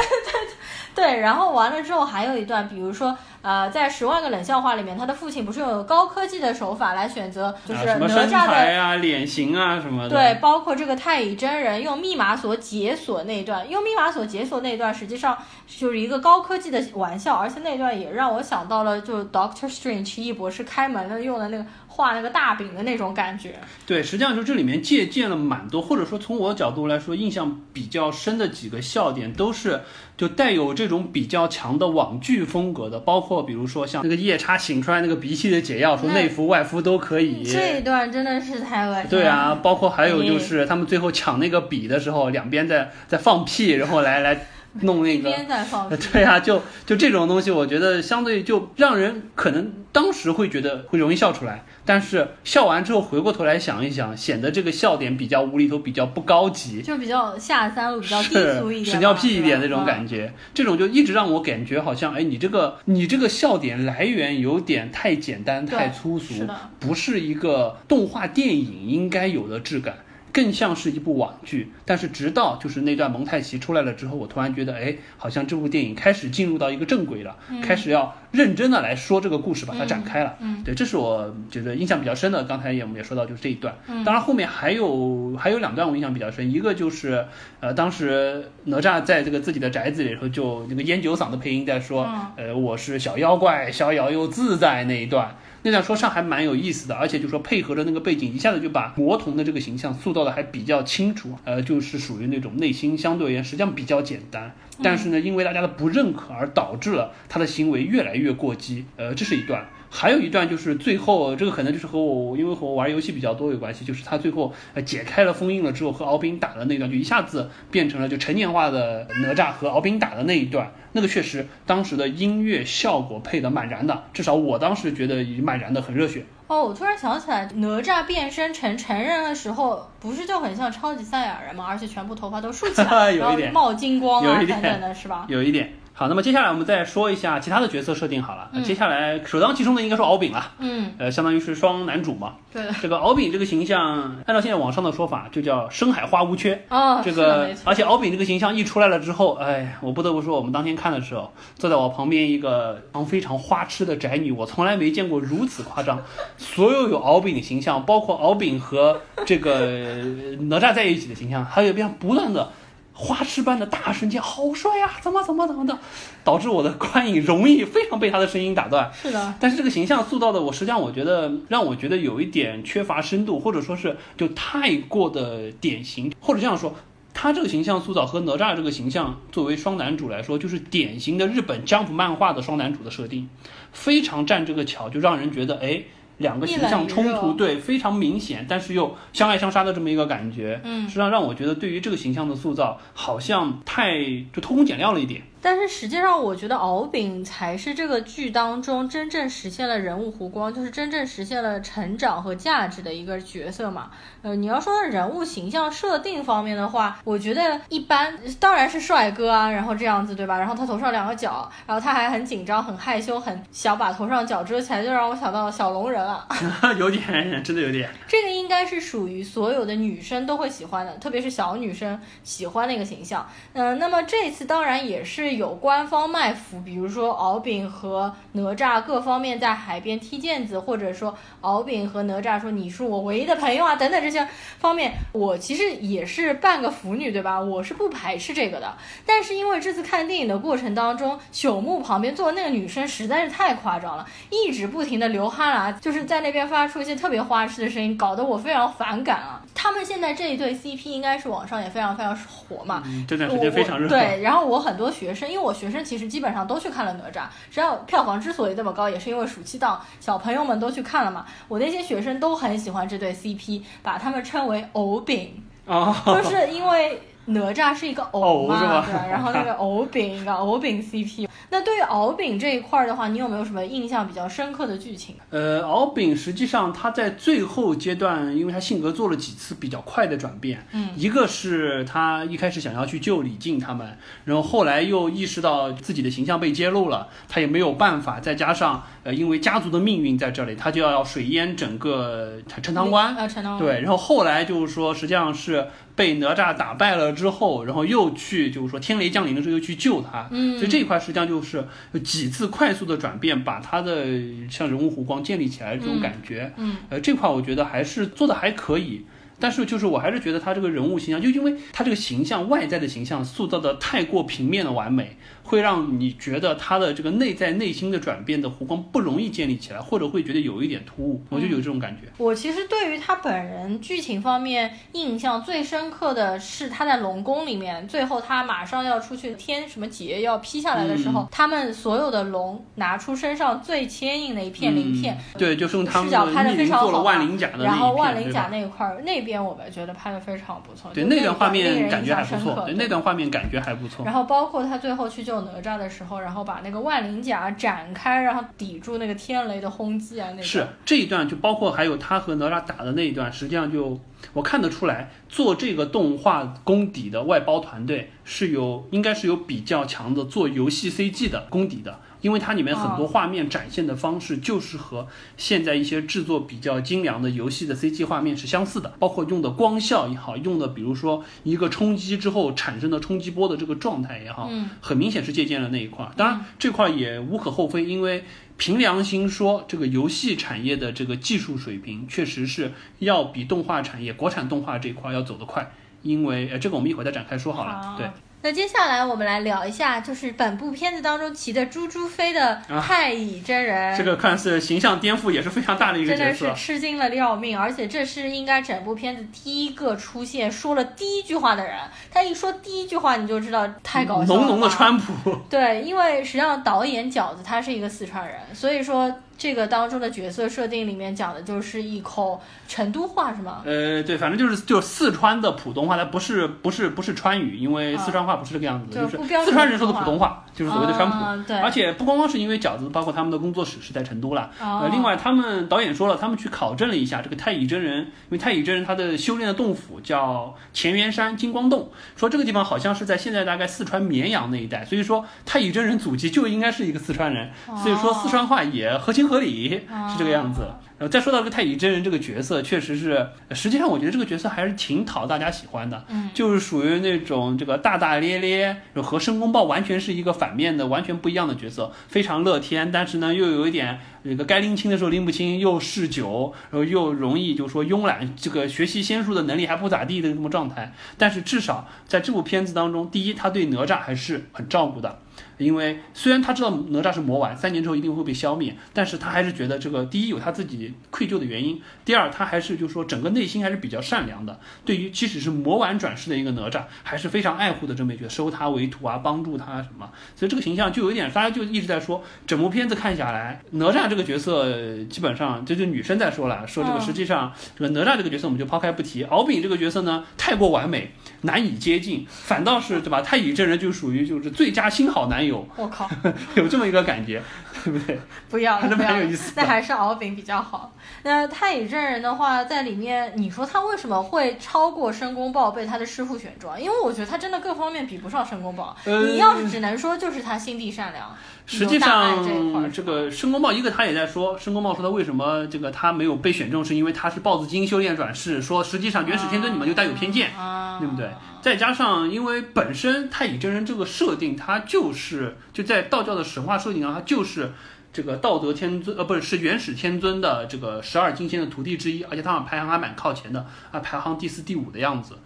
对，然后完了之后还有一段，比如说，呃，在《十万个冷笑话》里面，他的父亲不是用高科技的手法来选择，就是哪吒的。材啊、脸型啊什么的。对，包括这个太乙真人用密码锁解锁那一段，用密码锁解锁那一段，实际上就是一个高科技的玩笑，而且那段也让我想到了，就 Doctor Strange 奇异博士开门的用的那个画那个大饼的那种感觉。对，实际上就这里面借鉴了蛮多，或者说从我的角度来说，印象比较深的几个笑点都是就带有这种比较强的网剧风格的，包括比如说像那个夜叉醒出来那个鼻涕的解药，说内服外敷都可以。这一段真的是太恶心了。对啊，包括还有就是他们最后抢那个笔的时候，两边在在放屁，然后来来 <laughs> 弄那个。<laughs> 对啊，就就这种东西，我觉得相对就让人可能当时会觉得会容易笑出来，但是笑完之后回过头来想一想，显得这个笑点比较无厘头，比较不高级，就比较下三路，比较低是俗一点，屎尿屁一点那种感觉，这种就一直让我感觉好像，哎，你这个你这个笑点来源有点太简单、太粗俗，不是一个动画电影应该有的质感。更像是一部网剧，但是直到就是那段蒙太奇出来了之后，我突然觉得，哎，好像这部电影开始进入到一个正轨了，开始要认真的来说这个故事，把它展开了。嗯对，这是我觉得印象比较深的。刚才也我们也说到，就是这一段。嗯当然后面还有还有两段我印象比较深，一个就是呃，当时哪吒在这个自己的宅子里头，就那个烟酒嗓的配音在说，嗯呃，我是小妖怪，逍遥又自在那一段。那辆说唱还蛮有意思的，而且就说配合着那个背景，一下子就把魔童的这个形象塑造的还比较清楚，呃，就是属于那种内心相对而言实际上比较简单，但是呢，因为大家的不认可而导致了他的行为越来越过激，呃，这是一段。还有一段就是最后，这个可能就是和我，因为和我玩游戏比较多有关系，就是他最后呃解开了封印了之后和敖丙打的那段，就一下子变成了就成年化的哪吒和敖丙打的那一段，那个确实当时的音乐效果配的蛮燃的，至少我当时觉得蛮燃的，很热血。哦，我突然想起来，哪吒变身成成人的时候，不是就很像超级赛亚人吗？而且全部头发都竖起来，<laughs> 有一点然后冒金光啊有一点等等的，是吧？有一点。好，那么接下来我们再说一下其他的角色设定好了。嗯接下来首当其冲的应该说敖丙了，嗯，呃，相当于是双男主嘛。对的。这个敖丙这个形象，按照现在网上的说法，就叫深海花无缺。哦，这，个。而且敖丙这个形象一出来了之后，哎，我不得不说，我们当天看的时候，坐在我旁边一个非常花痴的宅女，我从来没见过如此夸张。所有有敖丙形象，包括敖丙和这个哪吒在一起的形象，还有边不断的花痴般的大声叫“好帅呀、怎么怎么怎么的，导致我的观影容易非常被他的声音打断。是的，但是这个形象塑造的，我实际上我觉得让我觉得有一点缺乏深度，或者说是就太过的典型，或者这样说，他这个形象塑造和哪吒这个形象作为双男主来说，就是典型的日本 Jump 漫画的双男主的设定，非常占这个巧，就让人觉得哎。两个形象冲突，对，非常明显，但是又相爱相杀的这么一个感觉，嗯。实际上让我觉得对于这个形象的塑造，好像太就偷工减料了一点。但是实际上，我觉得敖丙才是这个剧当中真正实现了人物弧光，就是真正实现了成长和价值的一个角色嘛。呃，你要说人物形象设定方面的话，我觉得一般，当然是帅哥啊，然后这样子对吧？然后他头上两个角，然后他还很紧张、很害羞、很想把头上角遮起来，就让我想到小龙人啊。<laughs> 有点，真的有点。这个应该是属于所有的女生都会喜欢的，特别是小女生喜欢的一个形象。嗯、那么这次当然也是有官方卖腐，比如说敖丙和哪吒各方面在海边踢毽子，或者说敖丙和哪吒说你是我唯一的朋友啊，等等这些方面，我其实也是半个腐女，对吧？我是不排斥这个的。但是因为这次看电影的过程当中，朽木旁边坐的那个女生实在是太夸张了，一直不停的流哈喇，就是在那边发出一些特别花痴的声音，搞得我非常反感啊。他们们现在这一对 CP 应该是网上也非常非常火嘛，嗯这段时间非常热。对，然后我很多学生，因为我学生其实基本上都去看了哪吒，实际上票房之所以这么高，也是因为暑期档小朋友们都去看了嘛。我那些学生都很喜欢这对 CP，把他们称为藕饼，哦，就是因为哪吒是一个藕嘛，对吧对，然后那个藕饼一个藕饼 CP。那对于敖丙这一块儿的话，你有没有什么印象比较深刻的剧情？呃，敖丙实际上他在最后阶段，因为他性格做了几次比较快的转变，嗯，一个是他一开始想要去救李靖他们，然后后来又意识到自己的形象被揭露了，他也没有办法，再加上呃，因为家族的命运在这里，他就要水淹整个陈塘关，呃，陈塘关，对，然后后来就是说，实际上是被哪吒打败了之后，然后又去就是说天雷降临的时候又去救他，嗯，所以这一块实际上就是有几次快速的转变，把他的像人物弧光建立起来这种感觉，嗯，呃，这块我觉得还是做的还可以。但是就是我还是觉得他这个人物形象，就因为他这个形象外在的形象塑造的太过平面的完美，会让你觉得他的这个内在内心的转变的弧光不容易建立起来，或者会觉得有一点突兀，我就有这种感觉。我其实对于他本人剧情方面印象最深刻的是他在龙宫里面，最后他马上要出去天什么劫要劈下来的时候，嗯他们所有的龙拿出身上最坚硬的一片鳞片，嗯对，就是用他们视角拍得逆鳞做了非常好万灵甲的然后万灵甲那一块儿那边我们觉得拍的非常不错，对那段画面感觉还不错对那段画面感觉还不错。然后包括他最后去救哪吒的时候，然后把那个万灵甲展开，然后抵住那个天雷的轰击啊，那个是这一段，就包括还有他和哪吒打的那一段，实际上就我看得出来，做这个动画功底的外包团队是有应该是有比较强的做游戏 CG 的功底的。因为它里面很多画面展现的方式就是和现在一些制作比较精良的游戏的 CG 画面是相似的，包括用的光效也好，用的比如说一个冲击之后产生的冲击波的这个状态也好，嗯很明显是借鉴了那一块儿。当然这块儿也无可厚非，因为凭良心说，这个游戏产业的这个技术水平确实是要比动画产业、国产动画这一块儿要走得快。因为呃，这个我们一会儿再展开说好了。好对，那接下来我们来聊一下，就是本部片子当中骑着猪猪飞的太乙真人，啊这个看似形象颠覆也是非常大的一个真的是。吃惊了要命，而且这是应该整部片子第一个出现说了第一句话的人。他一说第一句话，你就知道太搞笑了。浓浓的川普，对，因为实际上导演饺子他是一个四川人，所以说这个当中的角色设定里面讲的就是一口成都话，是吗？呃，对，反正就是就是四川的普通话，它不是不是不是川语，因为四川话不是这个样子的，就是四川人说的普普通话，就是所谓的川普。啊对，而且不光光是因为饺子，包括他们的工作室是在成都啦。哦呃，另外他们导演说了，他们去考证了一下这个太乙真人，因为太乙真人他的修炼的洞府叫乾元山金光洞，说这个地方好像是在现在大概四川绵阳那一带，所以说太乙真人祖籍就应该是一个四川人，所以说四川话也合情合理，哦是这个样子。然后再说到这个太乙真人这个角色，确实是，呃实际上我觉得这个角色还是挺讨大家喜欢的，嗯就是属于那种这个大大咧咧，和申公豹完全是一个反面的，完全不一样的角色，非常乐天，但是呢又有一点这个该拎清的时候拎不清，又嗜酒，然后又容易就说慵懒，这个学习仙术的能力还不咋地的这么状态。但是至少在这部片子当中，第一他对哪吒还是很照顾的。因为虽然他知道哪吒是魔丸，三年之后一定会被消灭，但是他还是觉得这个第一有他自己愧疚的原因，第二他还是就是说整个内心还是比较善良的。对于即使是魔丸转世的一个哪吒，还是非常爱护的这么一个，收他为徒啊，帮助他什么，所以这个形象就有点，大家就一直在说，整部片子看下来，哪吒这个角色呃基本上这就女生在说了，说这个嗯实际上这个哪吒这个角色我们就抛开不提，敖丙这个角色呢太过完美，难以接近，反倒是对吧？太乙真人就属于就是最佳新好男友。我靠，<laughs> 有这么一个感觉，对不对？不要了，还是不要了蛮有意思那还是敖丙比较好。那太乙真人的话，在里面，你说他为什么会超过申公豹被他的师傅选中？因为我觉得他真的各方面比不上申公豹。呃你要是只能说就是他心地善良，实际上这个申公豹一个他也在说，申公豹说他为什么这个他没有被选中，是因为他是豹子精修炼转世，说实际上元始天尊你们就带有偏见，啊，对不对？再加上因为本身太乙真人这个设定，他就是就在道教的神话设定上，他就是。这个道德天尊，呃，不是，是元始天尊的这个十二金仙的徒弟之一，而且他好像排行还蛮靠前的，啊，排行第四、第五的样子。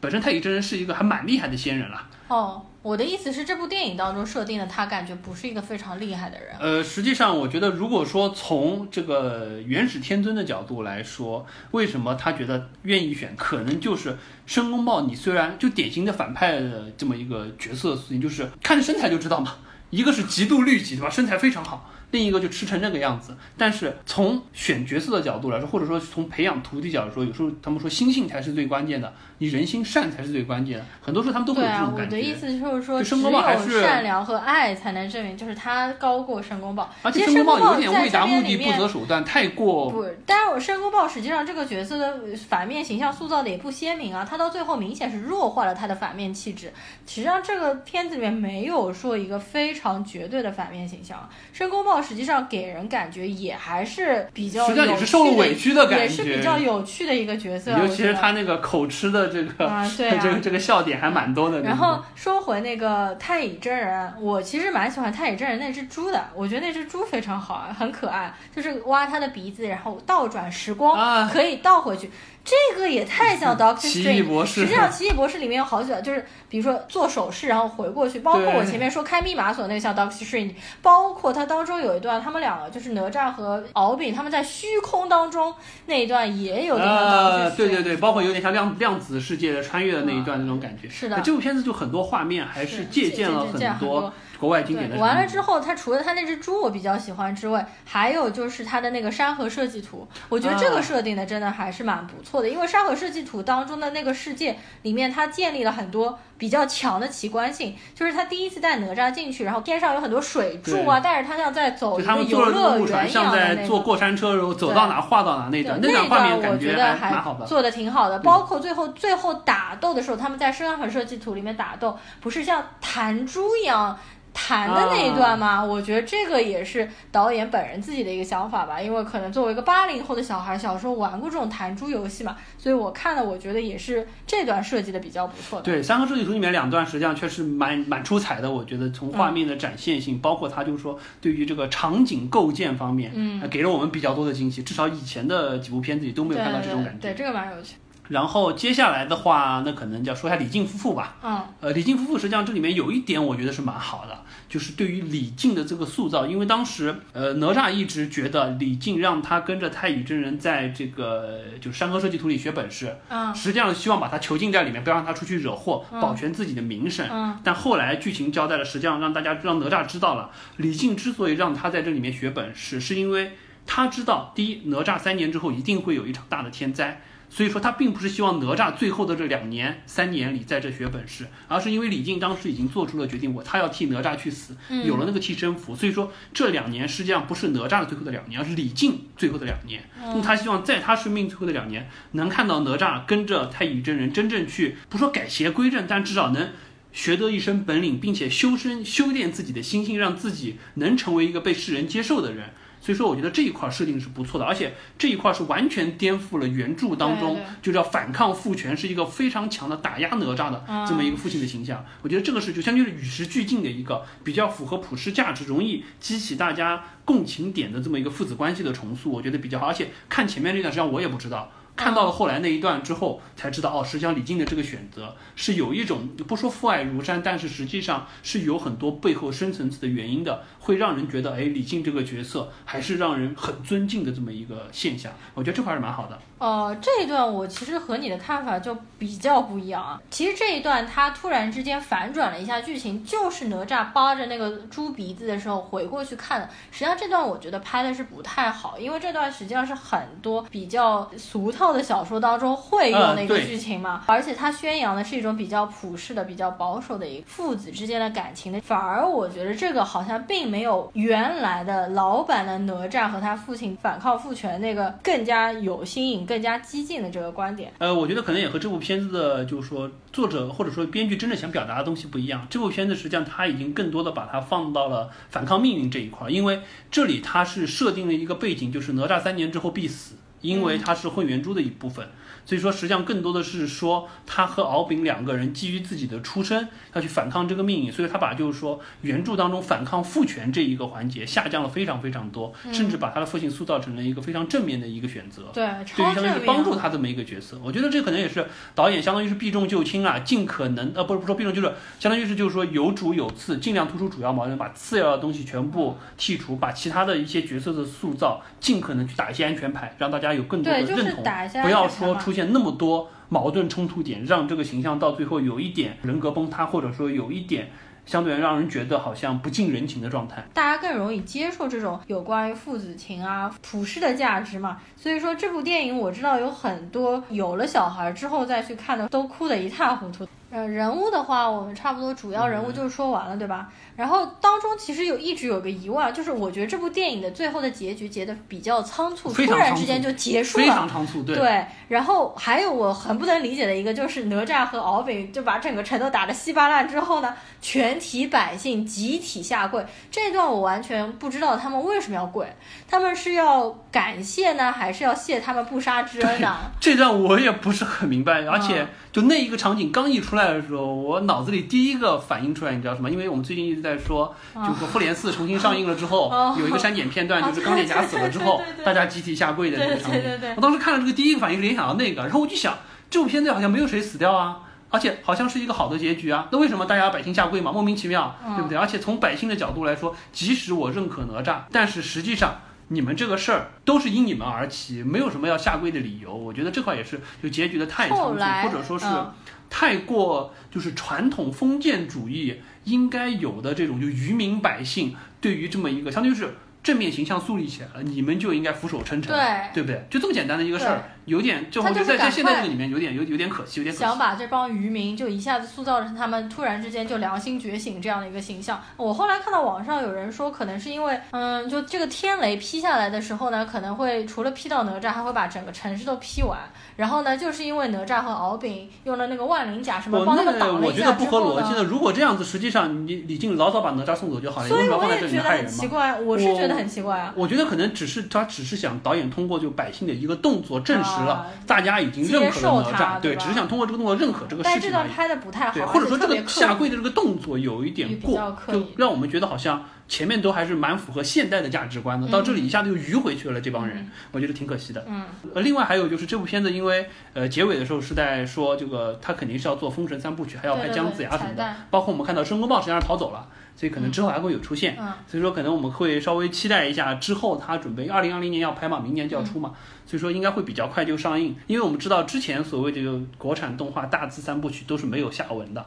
本身太乙真人是一个还蛮厉害的仙人了。哦，我的意思是，这部电影当中设定的他感觉不是一个非常厉害的人。呃，实际上我觉得，如果说从这个元始天尊的角度来说，为什么他觉得愿意选，可能就是申公豹，你虽然就典型的反派的这么一个角色属性，就是看着身材就知道嘛，一个是极度律己，对吧？身材非常好。另一个就吃成这个样子，但是从选角色的角度来说，或者说从培养徒弟角度说，有时候他们说心性才是最关键的，你人心善才是最关键的。很多时候他们都会有这种感觉。我的意思就是说，申公豹还是善良和爱才能证明，就是他高过申公豹。而且申公豹有点为达目的不择手段，太过。不，但是我申公豹实际上这个角色的反面形象塑造的也不鲜明啊，他到最后明显是弱化了他的反面气质。实际上这个片子里面没有说一个非常绝对的反面形象，申公豹实际上给人。感觉也还是比较，实际上也是受了委屈的感觉，也是比较有趣的一个角色。尤其是他那个口吃的这个，对 <laughs> 这个这个笑点还蛮多的。然后说回那个太乙真人，我其实蛮喜欢太乙真人那只猪的，我觉得那只猪非常好啊，很可爱，就是挖他的鼻子，然后倒转时光，可以倒回去。这个也太像 <laughs> Doctor Strange，实际上奇异博士里面有好几个，就是比如说做手势然后回过去，包括我前面说开密码锁那个像 Doctor Strange，包括它当中有一段他们两个就是哪吒和敖丙他们在虚空当中那一段也有点像 Doctor Strange，对对对，包括有点像量量子世界的穿越的那一段那种感觉。是的，这部片子就很多画面还是借鉴了很多。国外经典的。完了之后，它除了它那只猪我比较喜欢之外，还有就是它的那个山河设计图，我觉得这个设定的真的还是蛮不错的。因为山河设计图当中的那个世界里面，它建立了很多比较强的奇观性。就是他第一次带哪吒进去，然后天上有很多水柱啊，带着他像在走一个游乐园一样的那坐过山车，然后走到哪画到哪那段，那段画面我觉得还好的，做的挺好的。包括最后最后打斗的时候，他们在山河设计图里面打斗，不是像弹珠一样。弹的那一段嘛，我觉得这个也是导演本人自己的一个想法吧，因为可能作为一个八零后的小孩，小时候玩过这种弹珠游戏嘛，所以我看了，我觉得也是这段设计的比较不错的。对，三个设计图里面两段实际上确实蛮蛮出彩的，我觉得从画面的展现性，包括他就是说对于这个场景构建方面，嗯，给了我们比较多的惊喜，至少以前的几部片子里都没有看到这种感觉。对，这个蛮有趣。然后接下来的话，那可能就要说一下李靖夫妇吧。嗯，呃，李靖夫妇实际上这里面有一点我觉得是蛮好的，就是对于李靖的这个塑造，因为当时呃哪吒一直觉得李靖让他跟着太乙真人在这个就山河设计图里学本事，嗯，实际上希望把他囚禁在里面，不要让他出去惹祸，保全自己的名声。嗯，但后来剧情交代了，实际上让大家让哪吒知道了，李靖之所以让他在这里面学本事，是因为他知道第一，哪吒三年之后一定会有一场大的天灾。所以说他并不是希望哪吒最后的这两年、三年里在这学本事，而是因为李靖当时已经做出了决定，我他要替哪吒去死，有了那个替身符。所以说这两年实际上不是哪吒的最后的两年，而是李靖最后的两年。那么他希望在他生命最后的两年，能看到哪吒跟着太乙真人真正去，不说改邪归正，但至少能学得一身本领，并且修身修炼自己的心性，让自己能成为一个被世人接受的人。所以说，我觉得这一块设定是不错的，而且这一块是完全颠覆了原著当中就叫反抗父权，是一个非常强的打压哪吒的这么一个父亲的形象。我觉得这个是就相当于是与时俱进的一个比较符合普世价值、容易激起大家共情点的这么一个父子关系的重塑，我觉得比较好。而且看前面这段，实际上我也不知道。看到了后来那一段之后，才知道哦，实际上李靖的这个选择是有一种不说父爱如山，但是实际上是有很多背后深层次的原因的，会让人觉得哎，李靖这个角色还是让人很尊敬的这么一个现象。我觉得这块是蛮好的。呃，这一段我其实和你的看法就比较不一样啊。其实这一段他突然之间反转了一下剧情，就是哪吒扒着那个猪鼻子的时候回过去看的。实际上这段我觉得拍的是不太好，因为这段实际上是很多比较俗套的小说当中会用的一个剧情嘛。而且它宣扬的是一种比较普世的、比较保守的一个父子之间的感情的，反而我觉得这个好像并没有原来的老版的哪吒和他父亲反抗父权那个更加有新颖。更加激进的这个观点，呃，我觉得可能也和这部片子的，就是说作者或者说编剧真正想表达的东西不一样。这部片子实际上他已经更多的把它放到了反抗命运这一块，因为这里它是设定了一个背景，就是哪吒三年之后必死，因为它是混元珠的一部分。所以说实际上更多的是说他和敖丙两个人基于自己的出身要去反抗这个命运，所以他把就是说原著当中反抗父权这一个环节下降了非常非常多，甚至把他的父亲塑造成了一个非常正面的一个选择。对，对于相当于是帮助他这么一个角色，我觉得这可能也是导演相当于是避重就轻啊，尽可能呃不是不说避重就是相当于是就是说有主有次，尽量突出主要矛盾，把次要的东西全部剔除，把其他的一些角色的塑造尽可能去打一些安全牌，让大家有更多的认同，不要说出现那么多矛盾冲突点，让这个形象到最后有一点人格崩塌，或者说有一点。相对让人觉得好像不近人情的状态，大家更容易接受这种有关于父子情啊、普世的价值嘛。所以说这部电影我知道有很多有了小孩之后再去看的都哭得一塌糊涂。呃，人物的话，我们差不多主要人物就说完了，对吧？然后当中其实有一直有个疑问，就是我觉得这部电影的最后的结局结的比较仓促，突然之间就结束了，非常仓促，对。对。然后还有我很不能理解的一个，就是哪吒和敖丙就把整个城都打得稀巴烂之后呢，全体百姓集体下跪，这段我完全不知道他们为什么要跪，他们是要感谢呢，还是要谢他们不杀之恩呢？<laughs> 这段我也不是很明白，而且。就那一个场景刚一出来的时候，我脑子里第一个反应出来，你知道什么？因为我们最近一直在说，就说《复联四》重新上映了之后，有一个删减片段，就是钢铁侠死了之后，<laughs> 大家集体下跪的那个场景。我当时看了这个第一个反应是联想到那个，然后我就想，这部片子好像没有谁死掉啊，而且好像是一个好的结局啊，那为什么大家百姓下跪嘛？莫名其妙，对不对？而且从百姓的角度来说，即使我认可哪吒，但是实际上。你们这个事儿都是因你们而起，没有什么要下跪的理由。我觉得这块也是就结局的太仓促，或者说是太过就是传统封建主义应该有的这种就愚民百姓对于这么一个相当于是。正面形象树立起来了，你们就应该俯首称臣，对对不对？就这么简单的一个事儿，有点就我觉得在在现在这个里面有点有有点可惜，有点想把这帮渔民就一下子塑造成他们突然之间就良心觉醒这样的一个形象。我后来看到网上有人说，可能是因为嗯，就这个天雷劈下来的时候呢，可能会除了劈到哪吒，还会把整个城市都劈完。然后呢，就是因为哪吒和敖丙用了那个万灵甲什么帮他们挡了一下之后呢，如果这样子，实际上你李靖老早把哪吒送走就好了，所以我也觉得很奇怪，我是觉得很奇怪啊。我觉得可能只是他只是想导演通过就百姓的一个动作证实了大家已经认可了哪吒，对，只是想通过这个动作认可这个事情。但这段拍的不太好，对，或者说这个下跪的这个动作有一点过，就让我们觉得好像前面都还是蛮符合现代的价值观的，到这里一下子又迂回去了。这帮人，我觉得挺可惜的。嗯，呃，另外还有就是这部片子，因为呃结尾的时候是在说这个他肯定是要做封神三部曲，还要拍姜子牙什么的，包括我们看到申公豹实际上逃走了。所以可能之后还会有出现，所以说可能我们会稍微期待一下之后他准备二零二零年要拍嘛，明年就要出嘛，所以说应该会比较快就上映，因为我们知道之前所谓这个国产动画大字三部曲都是没有下文的，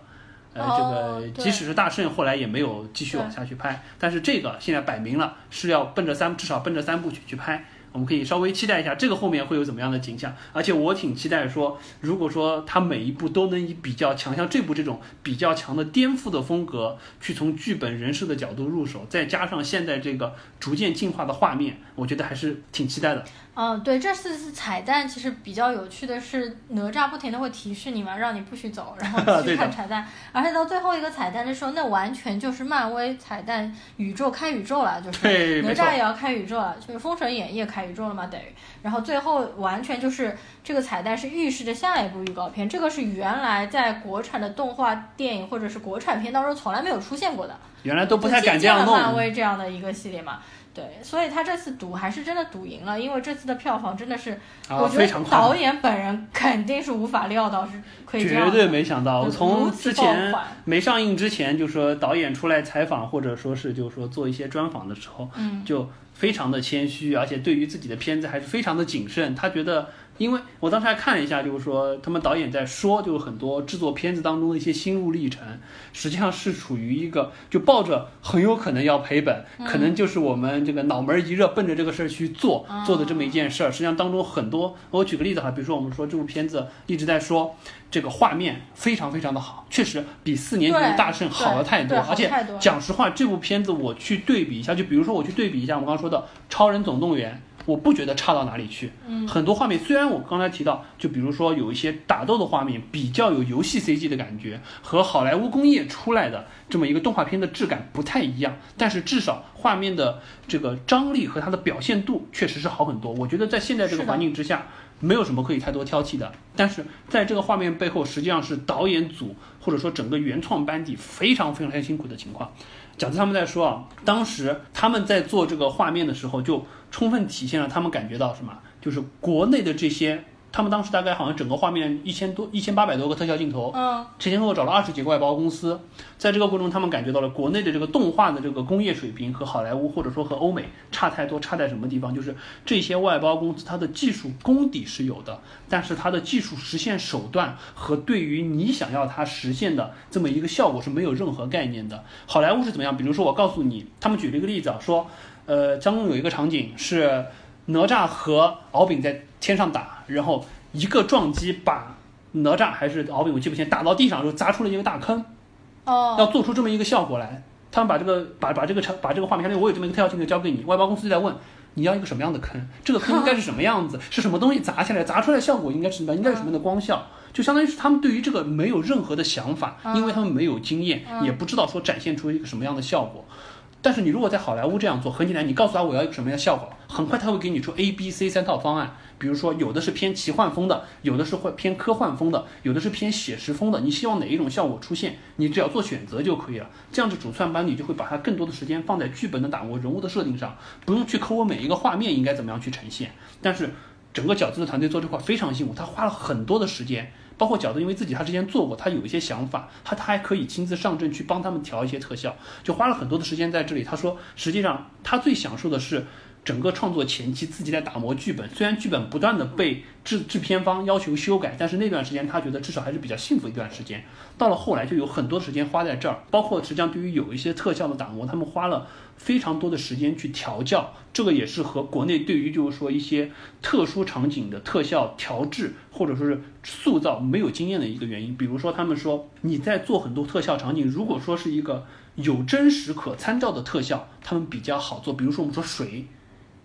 呃，这个即使是大圣后来也没有继续往下去拍，但是这个现在摆明了是要奔着三至少奔着三部曲去拍。我们可以稍微期待一下这个后面会有怎么样的景象，而且我挺期待说，如果说他每一部都能以比较强，像这部这种比较强的颠覆的风格，去从剧本人设的角度入手，再加上现在这个逐渐进化的画面，我觉得还是挺期待的。嗯，对，这次是彩蛋，其实比较有趣的是哪吒不停的会提示你嘛，让你不许走，然后 <laughs> 去看彩蛋，而且到最后一个彩蛋的时候，那完全就是漫威彩蛋宇宙开宇宙了，就是哪吒也要开宇宙了，就是封神演义开宇宙了嘛，等于，然后最后完全就是这个彩蛋是预示着下一部预告片，这个是原来在国产的动画电影或者是国产片当中从来没有出现过的，原来都不太敢这样弄，漫威这样的一个系列嘛。对，所以他这次赌还是真的赌赢了，因为这次的票房真的是，我觉得导演本人肯定是无法料到是可以这样，绝对没想到，从之前没上映之前就说导演出来采访或者说是就是说做一些专访的时候，嗯，就非常的谦虚，而且对于自己的片子还是非常的谨慎，他觉得。因为我当时还看了一下，就是说他们导演在说，就是很多制作片子当中的一些心路历程，实际上是处于一个就抱着很有可能要赔本，可能就是我们这个脑门一热奔着这个事儿去做做的这么一件事儿。实际上当中很多，我举个例子哈，比如说我们说这部片子一直在说这个画面非常非常的好，确实比四年前的大圣好了太多。而且讲实话，这部片子我去对比一下，就比如说我去对比一下我们刚刚说的《超人总动员》。我不觉得差到哪里去，嗯，很多画面虽然我刚才提到，就比如说有一些打斗的画面比较有游戏 CG 的感觉，和好莱坞工业出来的这么一个动画片的质感不太一样，但是至少画面的这个张力和它的表现度确实是好很多。我觉得在现在这个环境之下。没有什么可以太多挑剔的。但是在这个画面背后，实际上是导演组或者说整个原创班底非常非常辛苦的情况。饺子他们在说啊，当时他们在做这个画面的时候，就充分体现了他们感觉到什么，就是国内的这些。他们当时大概好像整个画面一千多、一千八百多个特效镜头，嗯，前前后后找了二十几个外包公司，在这个过程中，他们感觉到了国内的这个动画的这个工业水平和好莱坞或者说和欧美差太多，差在什么地方？就是这些外包公司它的技术功底是有的，但是它的技术实现手段和对于你想要它实现的这么一个效果是没有任何概念的。好莱坞是怎么样？比如说我告诉你，他们举了一个例子啊，说，呃，当中有一个场景是哪吒和敖丙在天上打，然后一个撞击把哪吒还是敖丙，我记不清，打到地上之后砸出了一个大坑。哦，要做出这么一个效果来，他们把这个把把这个场把这个画面，相当于我有这么一个特效镜头交给你，外包公司就在问你要一个什么样的坑，这个坑应该是什么样子，是什么东西砸下来，砸出来效果应该是什么，应该有什么样的光效，就相当于是他们对于这个没有任何的想法，因为他们没有经验，也不知道说展现出一个什么样的效果。但是你如果在好莱坞这样做，很简单，你告诉他我要一个什么样的效果，很快他会给你出 A、B、C 三套方案。比如说，有的是偏奇幻风的，有的是会偏科幻风的，有的是偏写实风的。你希望哪一种效果出现，你只要做选择就可以了。这样子主创班你就会把它更多的时间放在剧本的打磨、人物的设定上，不用去抠我每一个画面应该怎么样去呈现。但是整个饺子的团队做这块非常辛苦，他花了很多的时间。包括饺子，因为自己他之前做过，他有一些想法，他他还可以亲自上阵去帮他们调一些特效，就花了很多的时间在这里。他说，实际上他最享受的是整个创作前期自己在打磨剧本，虽然剧本不断的被制制片方要求修改，但是那段时间他觉得至少还是比较幸福一段时间。到了后来就有很多时间花在这儿，包括实际上对于有一些特效的打磨，他们花了非常多的时间去调教，这个也是和国内对于就是说一些特殊场景的特效调制或者说是塑造没有经验的一个原因。比如说他们说你在做很多特效场景，如果说是一个有真实可参照的特效，他们比较好做。比如说我们说水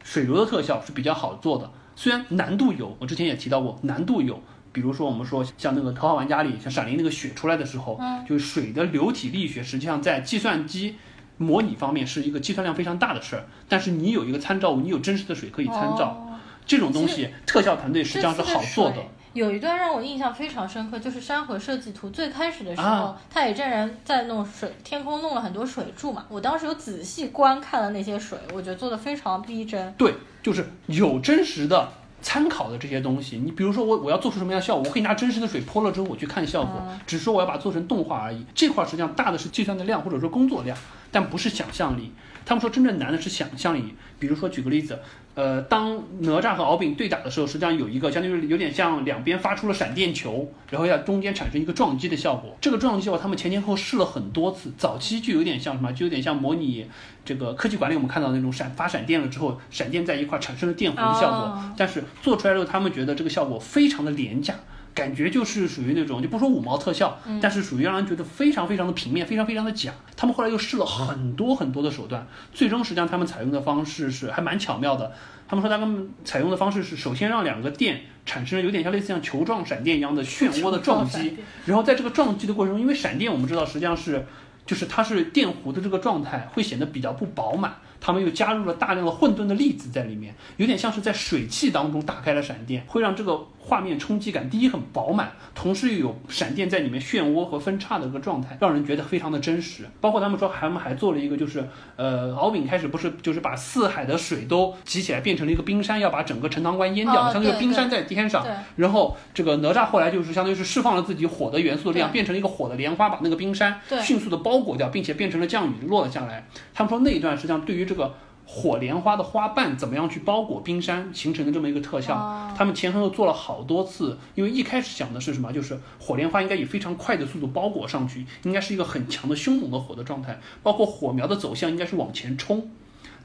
水流的特效是比较好做的，虽然难度有，我之前也提到过难度有。比如说，我们说像那个《头号玩家》里，像闪灵那个血出来的时候，就是水的流体力学，实际上在计算机模拟方面是一个计算量非常大的事儿。但是你有一个参照物，你有真实的水可以参照，这种东西特效团队实际上是好做的。有一段让我印象非常深刻，就是山河设计图最开始的时候，太乙真人在弄水，天空弄了很多水柱嘛。我当时有仔细观看了那些水，我觉得做的非常逼真。对，就是有真实的。参考的这些东西，你比如说我我要做出什么样的效果，我可以拿真实的水泼了之后我去看效果，只是说我要把它做成动画而已。这块实际上大的是计算的量或者说工作量，但不是想象力。他们说真正难的是想象力。比如说举个例子，呃，当哪吒和敖丙对打的时候，实际上有一个相当于有点像两边发出了闪电球，然后要中间产生一个撞击的效果。这个撞击效果他们前前后后试了很多次，早期就有点像什么，就有点像模拟这个科技馆里我们看到那种闪发闪电了之后，闪电在一块产生了电弧的效果。但是做出来之后，他们觉得这个效果非常的廉价。感觉就是属于那种就不说五毛特效，但是属于让人觉得非常非常的平面，非常非常的假。他们后来又试了很多很多的手段，最终实际上他们采用的方式是还蛮巧妙的。他们说他们采用的方式是首先让两个电产生有点像类似像球状闪电一样的漩涡的撞击，然后在这个撞击的过程中，因为闪电我们知道实际上是就是它是电弧的这个状态会显得比较不饱满。他们又加入了大量的混沌的粒子在里面，有点像是在水汽当中打开了闪电，会让这个画面冲击感第一很饱满，同时又有闪电在里面漩涡和分叉的一个状态，让人觉得非常的真实。包括他们说，他们还做了一个，就是呃，敖丙开始不是就是把四海的水都集起来变成了一个冰山，要把整个陈塘关淹掉，相当于冰山在天上。然后这个哪吒后来就是相当于是释放了自己火的元素的力量，变成了一个火的莲花，把那个冰山迅速的包裹掉，并且变成了降雨落了下来。他们说那一段实际上对于这个火莲花的花瓣怎么样去包裹冰山形成的这么一个特效，他们前后又做了好多次。因为一开始想的是什么，就是火莲花应该以非常快的速度包裹上去，应该是一个很强的凶猛的火的状态，包括火苗的走向应该是往前冲。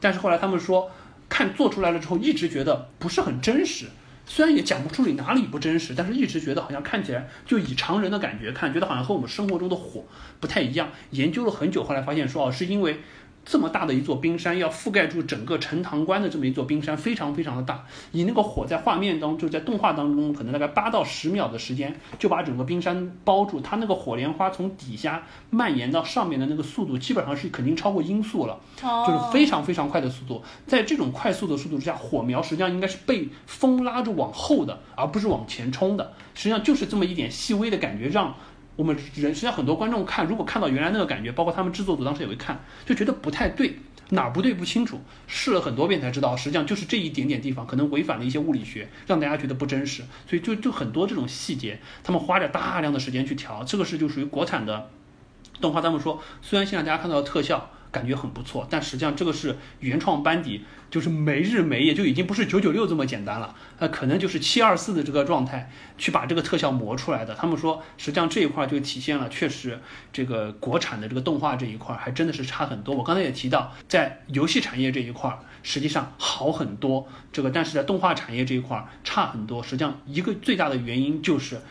但是后来他们说，看做出来了之后，一直觉得不是很真实。虽然也讲不出你哪里不真实，但是一直觉得好像看起来就以常人的感觉看，觉得好像和我们生活中的火不太一样。研究了很久，后来发现说哦，是因为。这么大的一座冰山，要覆盖住整个陈塘关的这么一座冰山，非常非常的大。以那个火在画面当中，就在动画当中，可能大概八到十秒的时间，就把整个冰山包住。它那个火莲花从底下蔓延到上面的那个速度，基本上是肯定超过音速了，就是非常非常快的速度。在这种快速的速度之下，火苗实际上应该是被风拉着往后的，而不是往前冲的。实际上就是这么一点细微的感觉，让。我们人实际上很多观众看，如果看到原来那个感觉，包括他们制作组当时也会看，就觉得不太对，哪儿不对不清楚，试了很多遍才知道，实际上就是这一点点地方可能违反了一些物理学，让大家觉得不真实，所以就就很多这种细节，他们花着大量的时间去调，这个是就属于国产的动画。他们说，虽然现在大家看到的特效。感觉很不错，但实际上这个是原创班底，就是没日没夜，就已经不是九九六这么简单了，那可能就是七二四的这个状态去把这个特效磨出来的。他们说，实际上这一块就体现了，确实这个国产的这个动画这一块还真的是差很多。我刚才也提到，在游戏产业这一块实际上好很多，这个但是在动画产业这一块差很多。实际上一个最大的原因就是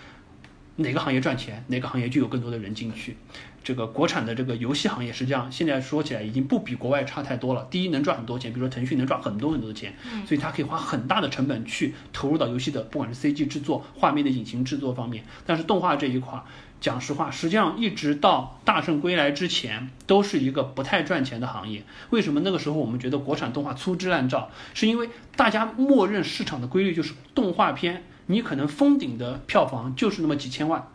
哪个行业赚钱，哪个行业就有更多的人进去。这个国产的这个游戏行业，实际上现在说起来已经不比国外差太多了。第一，能赚很多钱，比如说腾讯能赚很多很多的钱，所以它可以花很大的成本去投入到游戏的，不管是 CG 制作、画面的引擎制作方面。但是动画这一块，讲实话，实际上一直到大圣归来之前，都是一个不太赚钱的行业。为什么那个时候我们觉得国产动画粗制滥造？是因为大家默认市场的规律就是动画片，你可能封顶的票房就是那么几千万。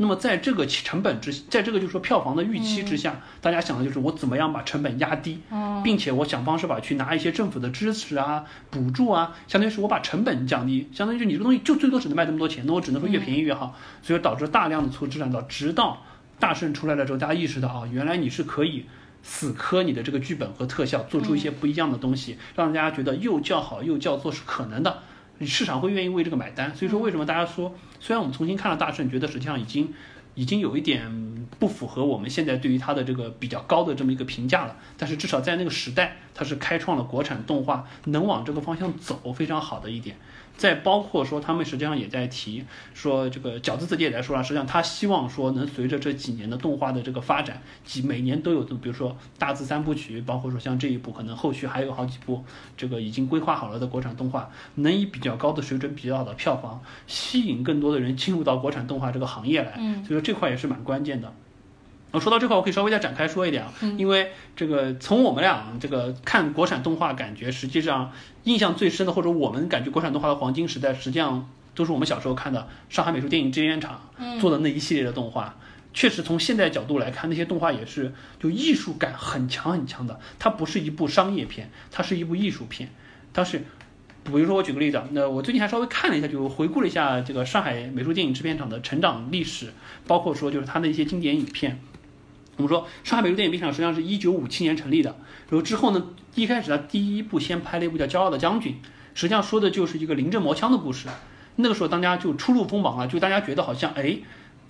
那么在这个成本之，在这个就是说票房的预期之下，大家想的就是我怎么样把成本压低，并且我想方设法去拿一些政府的支持啊、补助啊，相当于是我把成本降低，相当于就你这个东西就最多只能卖这么多钱，那我只能说越便宜越好，所以导致大量的粗制滥造，直到大圣出来了之后，大家意识到啊，原来你是可以死磕你的这个剧本和特效，做出一些不一样的东西，让大家觉得又叫好又叫座是可能的。市场会愿意为这个买单，所以说为什么大家说，虽然我们重新看了大圣，觉得实际上已经，已经有一点不符合我们现在对于它的这个比较高的这么一个评价了，但是至少在那个时代，它是开创了国产动画能往这个方向走非常好的一点。再包括说，他们实际上也在提说，这个饺子自己也在说了，实际上他希望说，能随着这几年的动画的这个发展，几每年都有，比如说大字三部曲，包括说像这一部，可能后续还有好几部，这个已经规划好了的国产动画，能以比较高的水准、比较好的票房，吸引更多的人进入到国产动画这个行业来。嗯，所以说这块也是蛮关键的。我说到这块，我可以稍微再展开说一点啊，因为这个从我们俩这个看国产动画，感觉实际上印象最深的，或者我们感觉国产动画的黄金时代，实际上都是我们小时候看的上海美术电影制片厂做的那一系列的动画。确实，从现在角度来看，那些动画也是就艺术感很强很强的。它不是一部商业片，它是一部艺术片。它是，比如说我举个例子啊，那我最近还稍微看了一下，就回顾了一下这个上海美术电影制片厂的成长历史，包括说就是它的一些经典影片。我们说，上海美术电影制片厂实际上是一九五七年成立的。然后之后呢，一开始他第一部先拍了一部叫《骄傲的将军》，实际上说的就是一个临阵磨枪的故事。那个时候大家就初露锋芒了，就大家觉得好像哎，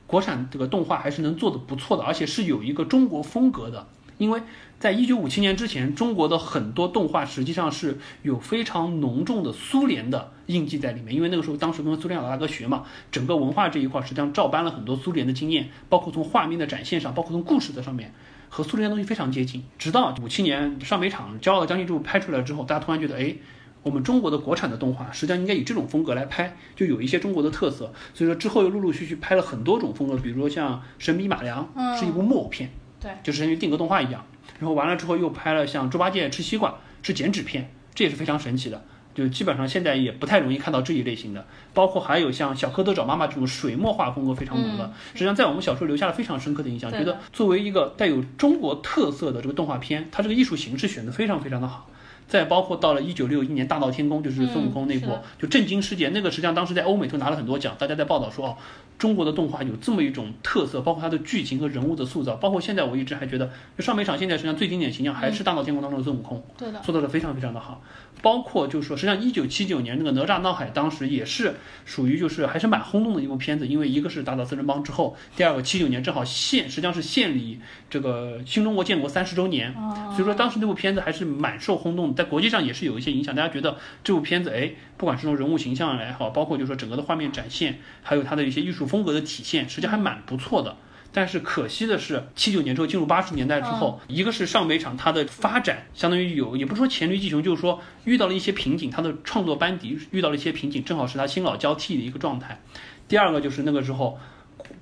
国产这个动画还是能做的不错的，而且是有一个中国风格的。因为在一九五七年之前，中国的很多动画实际上是有非常浓重的苏联的印记在里面。因为那个时候，当时跟苏联老大哥学嘛，整个文化这一块实际上照搬了很多苏联的经验，包括从画面的展现上，包括从故事的上面，和苏联的东西非常接近。直到五七年上美场《骄傲的将军》这部拍出来之后，大家突然觉得，哎，我们中国的国产的动画实际上应该以这种风格来拍，就有一些中国的特色。所以说之后又陆陆续续拍了很多种风格，比如说像《神笔马良》是一部木偶片。对，就是像定格动画一样，然后完了之后又拍了像猪八戒吃西瓜是剪纸片，这也是非常神奇的。就基本上现在也不太容易看到这一类型的，包括还有像小蝌蚪找妈妈这种水墨画风格非常浓的，实际上在我们小时候留下了非常深刻的印象，觉得作为一个带有中国特色的这个动画片，它这个艺术形式选的非常非常的好。再包括到了一九六一年《大闹天宫》，就是孙悟空那部，就震惊世界。那个实际上当时在欧美都拿了很多奖，大家在报道说哦，中国的动画有这么一种特色，包括它的剧情和人物的塑造，包括现在我一直还觉得，就上美场现在实际上最经典形象还是《大闹天宫》当中的孙悟空，对的，塑造的非常非常的好。包括就是说，实际上一九七九年那个《哪吒闹海》当时也是属于就是还是蛮轰动的一部片子，因为一个是打倒四人帮之后，第二个七九年正好献实际上是献礼这个新中国建国三十周年，所以说当时那部片子还是蛮受轰动，在国际上也是有一些影响，大家觉得这部片子哎，不管是从人物形象也好，包括就是说整个的画面展现，还有它的一些艺术风格的体现，实际上还蛮不错的。但是可惜的是，七九年之后进入八十年代之后，一个是上北厂它的发展相当于有，也不是说黔驴技穷，就是说遇到了一些瓶颈，它的创作班底遇到了一些瓶颈，正好是他新老交替的一个状态。第二个就是那个时候。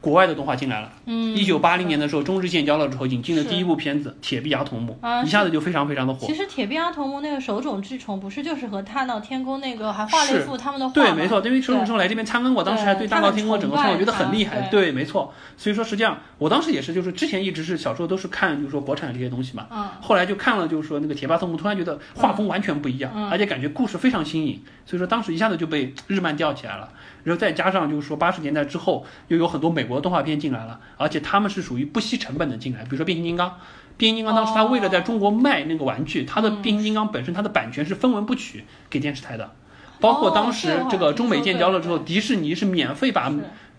国外的动画进来了，嗯，一九八零年的时候，中日建交了之后，引进的第一部片子《铁臂阿童木。啊》，一下子就非常非常的火。其。实铁臂阿童木那个手冢治虫不是就是和大闹天宫那个还画了一幅他们的画对，没错，因为手冢治虫来这边参观过，当时还对大闹天宫整个创作觉得很厉害。对，没错。所以说，实际上我当时也是，就是之前一直是小时候都是看，就是说国产这些东西嘛。嗯。后来就看了，就是说那个铁臂阿童木，突然觉得画风完全不一样，嗯。而且感觉故事非常新颖，所以说当时一下子就被日漫吊起来了。然后再加上就是说八十年代之后，又有很多美国动画片进来了，而且他们是属于不惜成本的进来，比如说变形金刚。变形金刚当时他为了在中国卖那个玩具，它的变形金刚本身它的版权是分文不取给电视台的，包括当时哦这个中美建交了之后，迪士尼是免费把是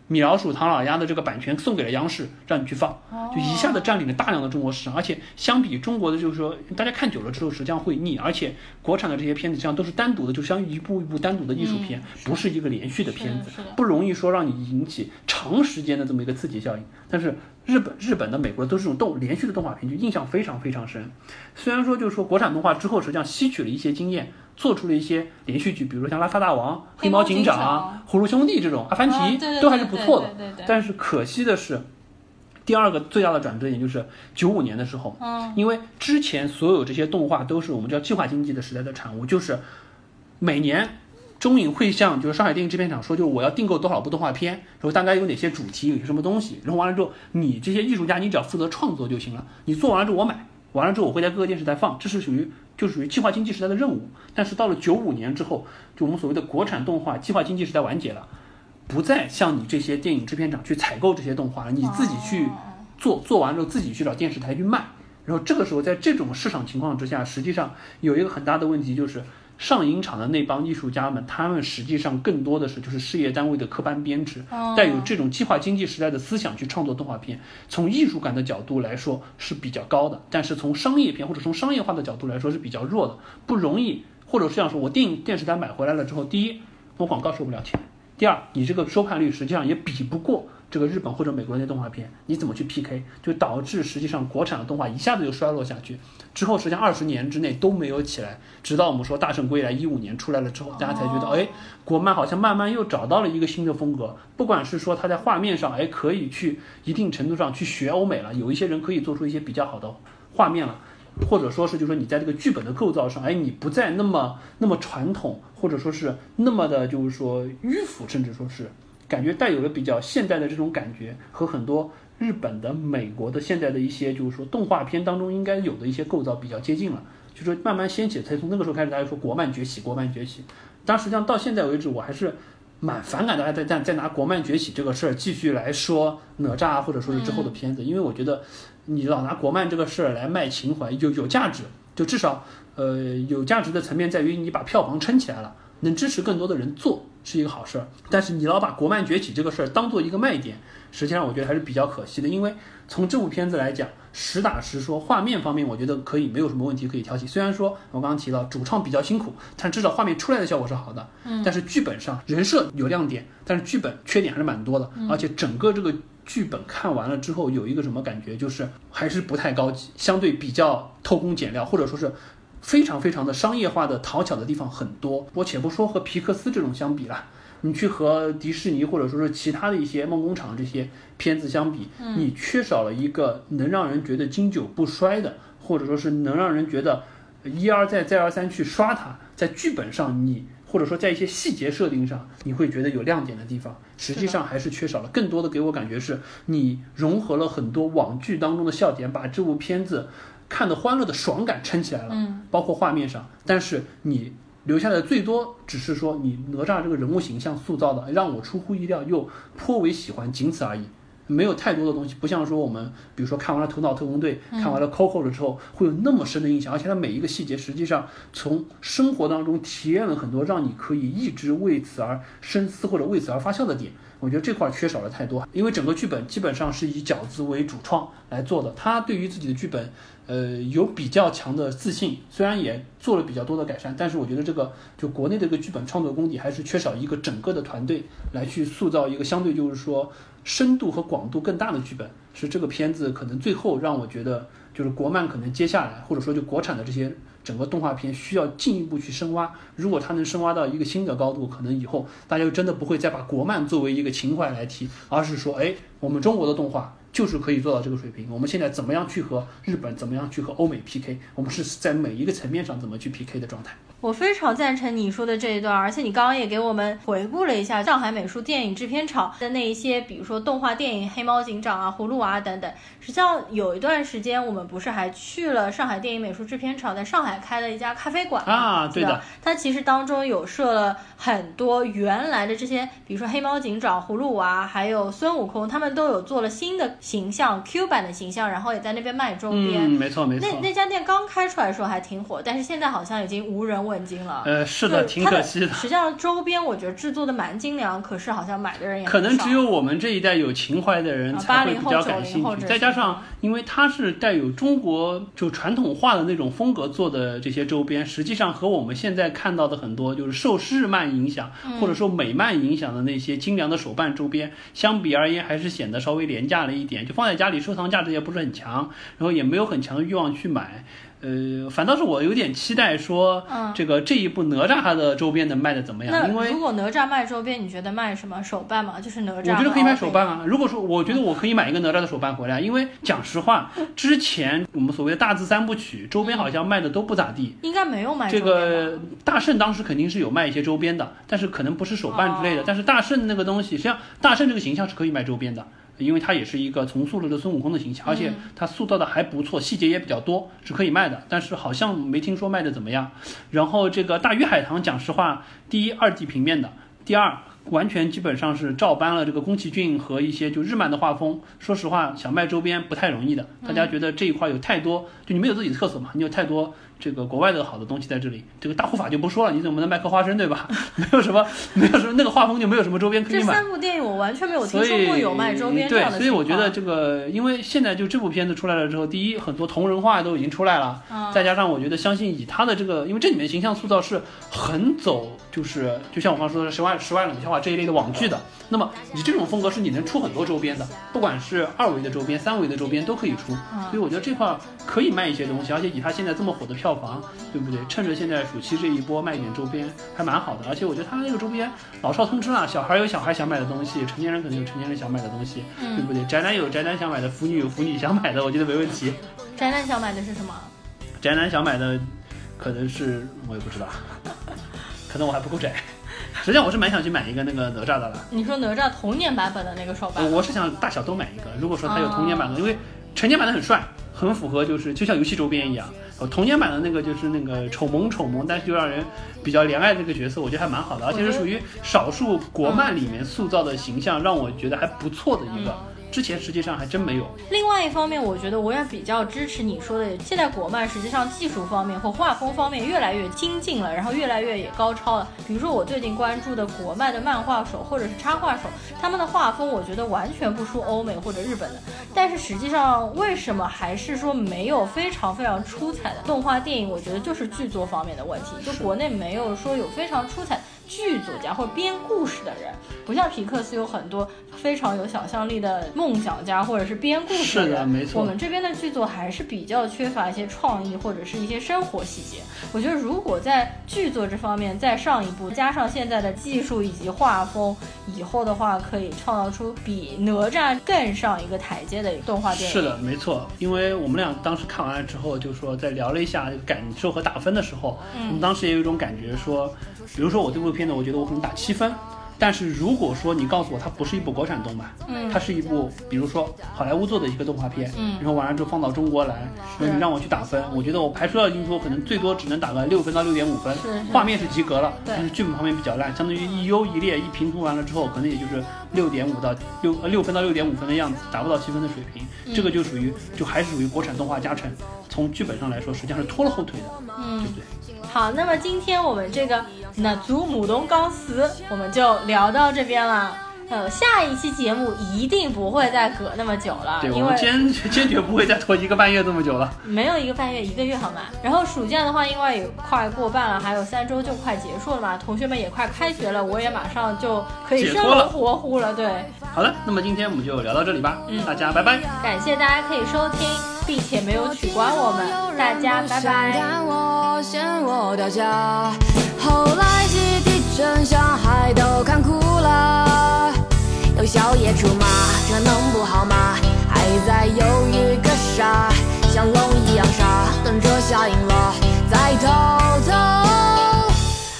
米老鼠、唐老鸭的这个版权送给了央视，让你去放，哦就一下子占领了大量的中国市场。而且相比中国的，就是说大家看久了之后，实际上会腻。而且国产的这些片子，实际上都是单独的，就相当于一部一部单独的艺术片，不是一个连续的片子不容易说让你引起长时间的这么一个刺激效应。但是日本、日本的、美国都是这种动连续的动画片，就印象非常非常深。虽然说就是说国产动画之后，实际上吸取了一些经验，做出了一些连续剧，比如说像《拉萨大王》《黑猫警长》葫芦兄弟》这种，《阿凡提都还是不错的。但是可惜的是，第二个最大的转折点就是九五年的时候，嗯因为之前所有这些动画都是我们叫计划经济的时代的产物，就是每年中影会向就是上海电影制片厂说，就是我要订购多少部动画片，然后大概有哪些主题，有些什么东西，然后完了之后，你这些艺术家你只要负责创作就行了，你做完了之后我买，完了之后我会在各个电视台放，这是属于就属于计划经济时代的任务。但是到了九五年之后，就我们所谓的国产动画计划经济时代完结了。不再像你这些电影制片厂去采购这些动画了，你自己去做，做完之后自己去找电视台去卖。然后这个时候，在这种市场情况之下，实际上有一个很大的问题，就是上影厂的那帮艺术家们，他们实际上更多的是就是事业单位的科班编制，哦带有这种计划经济时代的思想去创作动画片，从艺术感的角度来说是比较高的，但是从商业片或者从商业化的角度来说是比较弱的，不容易，或者是这样说，我电影电视台买回来了之后，第一，我广告收不了钱。第二，你这个收看率实际上也比不过这个日本或者美国那些动画片，你怎么去 PK？就导致实际上国产的动画一下子就衰落下去，之后实际上二十年之内都没有起来，直到我们说《大圣归来》一五年出来了之后，大家才觉得，哎，国漫好像慢慢又找到了一个新的风格。不管是说它在画面上，哎，可以去一定程度上去学欧美了，有一些人可以做出一些比较好的画面了。或者说是，就是说你在这个剧本的构造上，哎，你不再那么那么传统，或者说是那么的，就是说迂腐，甚至说是感觉带有了比较现代的这种感觉，和很多日本的、美国的现在的一些，就是说动画片当中应该有的一些构造比较接近了。就说慢慢掀起，才从那个时候开始，大家说国漫崛起，国漫崛起。但实际上到现在为止，我还是蛮反感大家在在在拿国漫崛起这个事儿继续来说哪吒或者说是之后的片子，因为我觉得你老拿国漫这个事儿来卖情怀，有有价值，就至少呃有价值的层面在于你把票房撑起来了，能支持更多的人做是一个好事儿。但是你老把国漫崛起这个事儿当做一个卖点，实际上我觉得还是比较可惜的，因为从这部片子来讲，实打实说，画面方面我觉得可以没有什么问题可以挑起。虽然说我刚刚提到主创比较辛苦，但至少画面出来的效果是好的。嗯，但是剧本上人设有亮点，但是剧本缺点还是蛮多的，而且整个这个。剧本看完了之后，有一个什么感觉，就是还是不太高级，相对比较偷工减料，或者说是非常非常的商业化的讨巧的地方很多。我且不说和皮克斯这种相比了，你去和迪士尼或者说是其他的一些梦工厂这些片子相比，你缺少了一个能让人觉得经久不衰的，或者说是能让人觉得一而再再而三去刷它，在剧本上你。或者说在一些细节设定上，你会觉得有亮点的地方，实际上还是缺少了。更多的给我感觉是你融合了很多网剧当中的笑点，把这部片子看的欢乐的爽感撑起来了，嗯，包括画面上。但是你留下的最多只是说你哪吒这个人物形象塑造的让我出乎意料，又颇为喜欢，仅此而已。没有太多的东西，不像说我们，比如说看完了《头脑特工队》，看完了《Coco》了之后，会有那么深的印象，而且它每一个细节，实际上从生活当中体验了很多，让你可以一直为此而深思或者为此而发笑的点。我觉得这块缺少了太多，因为整个剧本基本上是以饺子为主创来做的，他对于自己的剧本，呃，有比较强的自信，虽然也做了比较多的改善，但是我觉得这个就国内的一个剧本创作功底还是缺少一个整个的团队来去塑造一个相对就是说，深度和广度更大的剧本，是这个片子可能最后让我觉得，就是国漫可能接下来或者说就国产的这些整个动画片需要进一步去深挖。如果它能深挖到一个新的高度，可能以后大家就真的不会再把国漫作为一个情怀来提，而是说，哎，我们中国的动画就是可以做到这个水平。我们现在怎么样去和日本，怎么样去和欧美 PK？我们是在每一个层面上怎么去 PK 的状态。我非常赞成你说的这一段，而且你刚刚也给我们回顾了一下上海美术电影制片厂的那一些，比如说动画电影《黑猫警长》啊、《葫芦娃》等等。实际上有一段时间，我们不是还去了上海电影美术制片厂，在上海开了一家咖啡馆啊？对的，它其实当中有设了很多原来的这些，比如说黑猫警长、葫芦娃，还有孙悟空，他们都有做了新的形象 Q 版的形象，然后也在那边卖周边。嗯，没错没错。那那家店刚开出来的时候还挺火，但是现在好像已经无人。问津了，呃，是的，挺可惜的。实际上周边我觉得制作的蛮精良，可是好像买的人也可能只有我们这一代有情怀的人才会比较感兴趣。再加上，因为它是带有中国就传统化的那种风格做的这些周边，实际上和我们现在看到的很多就是受日漫影响或者说美漫影响的那些精良的手办周边相比而言，还是显得稍微廉价了一点。就放在家里收藏价值也不是很强，然后也没有很强的欲望去买。呃，反倒是我有点期待说，这个这一部哪吒它的周边能卖的怎么样？因为如果哪吒卖周边，你觉得卖什么手办嘛？就是哪吒。我觉得可以买手办啊。如果说我觉得我可以买一个哪吒的手办回来，因为讲实话，之前我们所谓的大字三部曲周边好像卖的都不咋地。应该没有卖这个大圣当时肯定是有卖一些周边的，但是可能不是手办之类的。但是大圣那个东西，实际上大圣这个形象是可以卖周边的。因为它也是一个重塑了的孙悟空的形象，而且它塑造的还不错，细节也比较多，是可以卖的。但是好像没听说卖的怎么样。然后这个大鱼海棠，讲实话，第一二 D 平面的，第二完全基本上是照搬了这个宫崎骏和一些就日漫的画风。说实话，想卖周边不太容易的。大家觉得这一块有太多，就你没有自己的特色嘛？你有太多。这个国外的好的东西在这里，这个大护法就不说了，你怎么能卖颗花生对吧？<laughs> 没有什么，没有什么那个画风就没有什么周边可以买。这三部电影我完全没有听说过有卖周边对，所以我觉得这个，因为现在就这部片子出来了之后，第一很多同人画都已经出来了，再加上我觉得相信以他的这个，因为这里面形象塑造是很走，就是就像我刚说的十万十万冷笑话这一类的网剧的，那么你这种风格是你能出很多周边的，不管是二维的周边、三维的周边都可以出，所以我觉得这块可以卖一些东西，而且以他现在这么火的票房，对不？对，趁着现在暑期这一波卖点周边还蛮好的，而且我觉得他那个周边老少通吃啊，小孩有小孩想买的东西，成年人可能有成年人想买的东西，对不对？宅男有宅男想买的，腐女有腐女想买的，我觉得没问题。<laughs> 宅男想买的是什么？宅男想买的可能是我也不知道，<laughs> 可能我还不够宅。实际上我是蛮想去买一个那个哪吒的了。你说哪吒童年版本的那个手办？我是想大小都买一个。如果说他有童年版的，因为成年版的很帅，很符合，就是就像游戏周边一样。童年版的那个就是那个丑萌丑萌，但是又让人比较怜爱的这个角色，我觉得还蛮好的，而且是属于少数国漫里面塑造的形象，让我觉得还不错的一个。之前实际上还真没有。另外一方面，我觉得我也比较支持你说的，现在国漫实际上技术方面或画风方面越来越精进了，然后越来越也高超了。比如说我最近关注的国漫的漫画手或者是插画手，他们的画风我觉得完全不输欧美或者日本的。但是实际上为什么还是说没有非常非常出彩的动画电影？我觉得就是剧作方面的问题，就国内没有说有非常出彩。剧作家或者编故事的人，不像皮克斯有很多非常有想象力的梦想家或者是编故事的人。没错。我们这边的剧作还是比较缺乏一些创意或者是一些生活细节。我觉得如果在剧作这方面再上一步，加上现在的技术以及画风，以后的话可以创造出比哪吒更上一个台阶的动画电影。是的，没错。因为我们俩当时看完了之后，就说在聊了一下感受和打分的时候，我们当时也有一种感觉说。比如说我这部片子，我觉得我可能打七分，但是如果说你告诉我它不是一部国产动漫，嗯，它是一部比如说好莱坞做的一个动画片，嗯，然后完了之后放到中国来，那你让我去打分，我觉得我排除掉因素，可能最多只能打个六分到六点五分，画面是及格了，但是剧本方面比较烂，相当于一优一劣一平衡完了之后，可能也就是六点五到六呃六分到六点五分的样子，达不到七分的水平，这个就属于就还是属于国产动画加成，从剧本上来说实际上是拖了后腿的，嗯，对不对？好，那么今天我们这个那祖母龙钢丝我们就聊到这边了。呃，下一期节目一定不会再隔那么久了，对，我因为们坚 <laughs> 坚决不会再拖一个半月这么久了。没有一个半月，一个月好吗？然后暑假的话，因为也快过半了，还有三周就快结束了嘛，同学们也快开学了，我也马上就可以生龙了活虎了。对，好了，那么今天我们就聊到这里吧，嗯大家拜拜。感谢大家可以收听，并且没有取关我们，大家拜拜。看我，嫌我掉价。后来集体真相还都看哭了，有小野出马，这能不好吗？还在犹豫个啥？像龙一样傻，等着下赢了再偷偷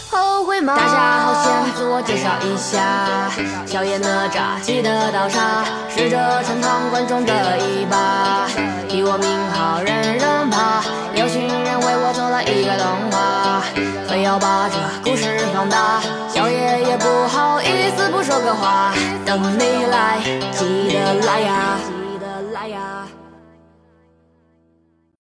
后悔吗？大家好，先自我介绍一下，小野哪吒记得倒茶，是这陈塘关中的一把，提我名号人人怕，有心人为我做了一个动画，非要把这故事放大，小爷也不好意思不说个话，等你来，记得来呀。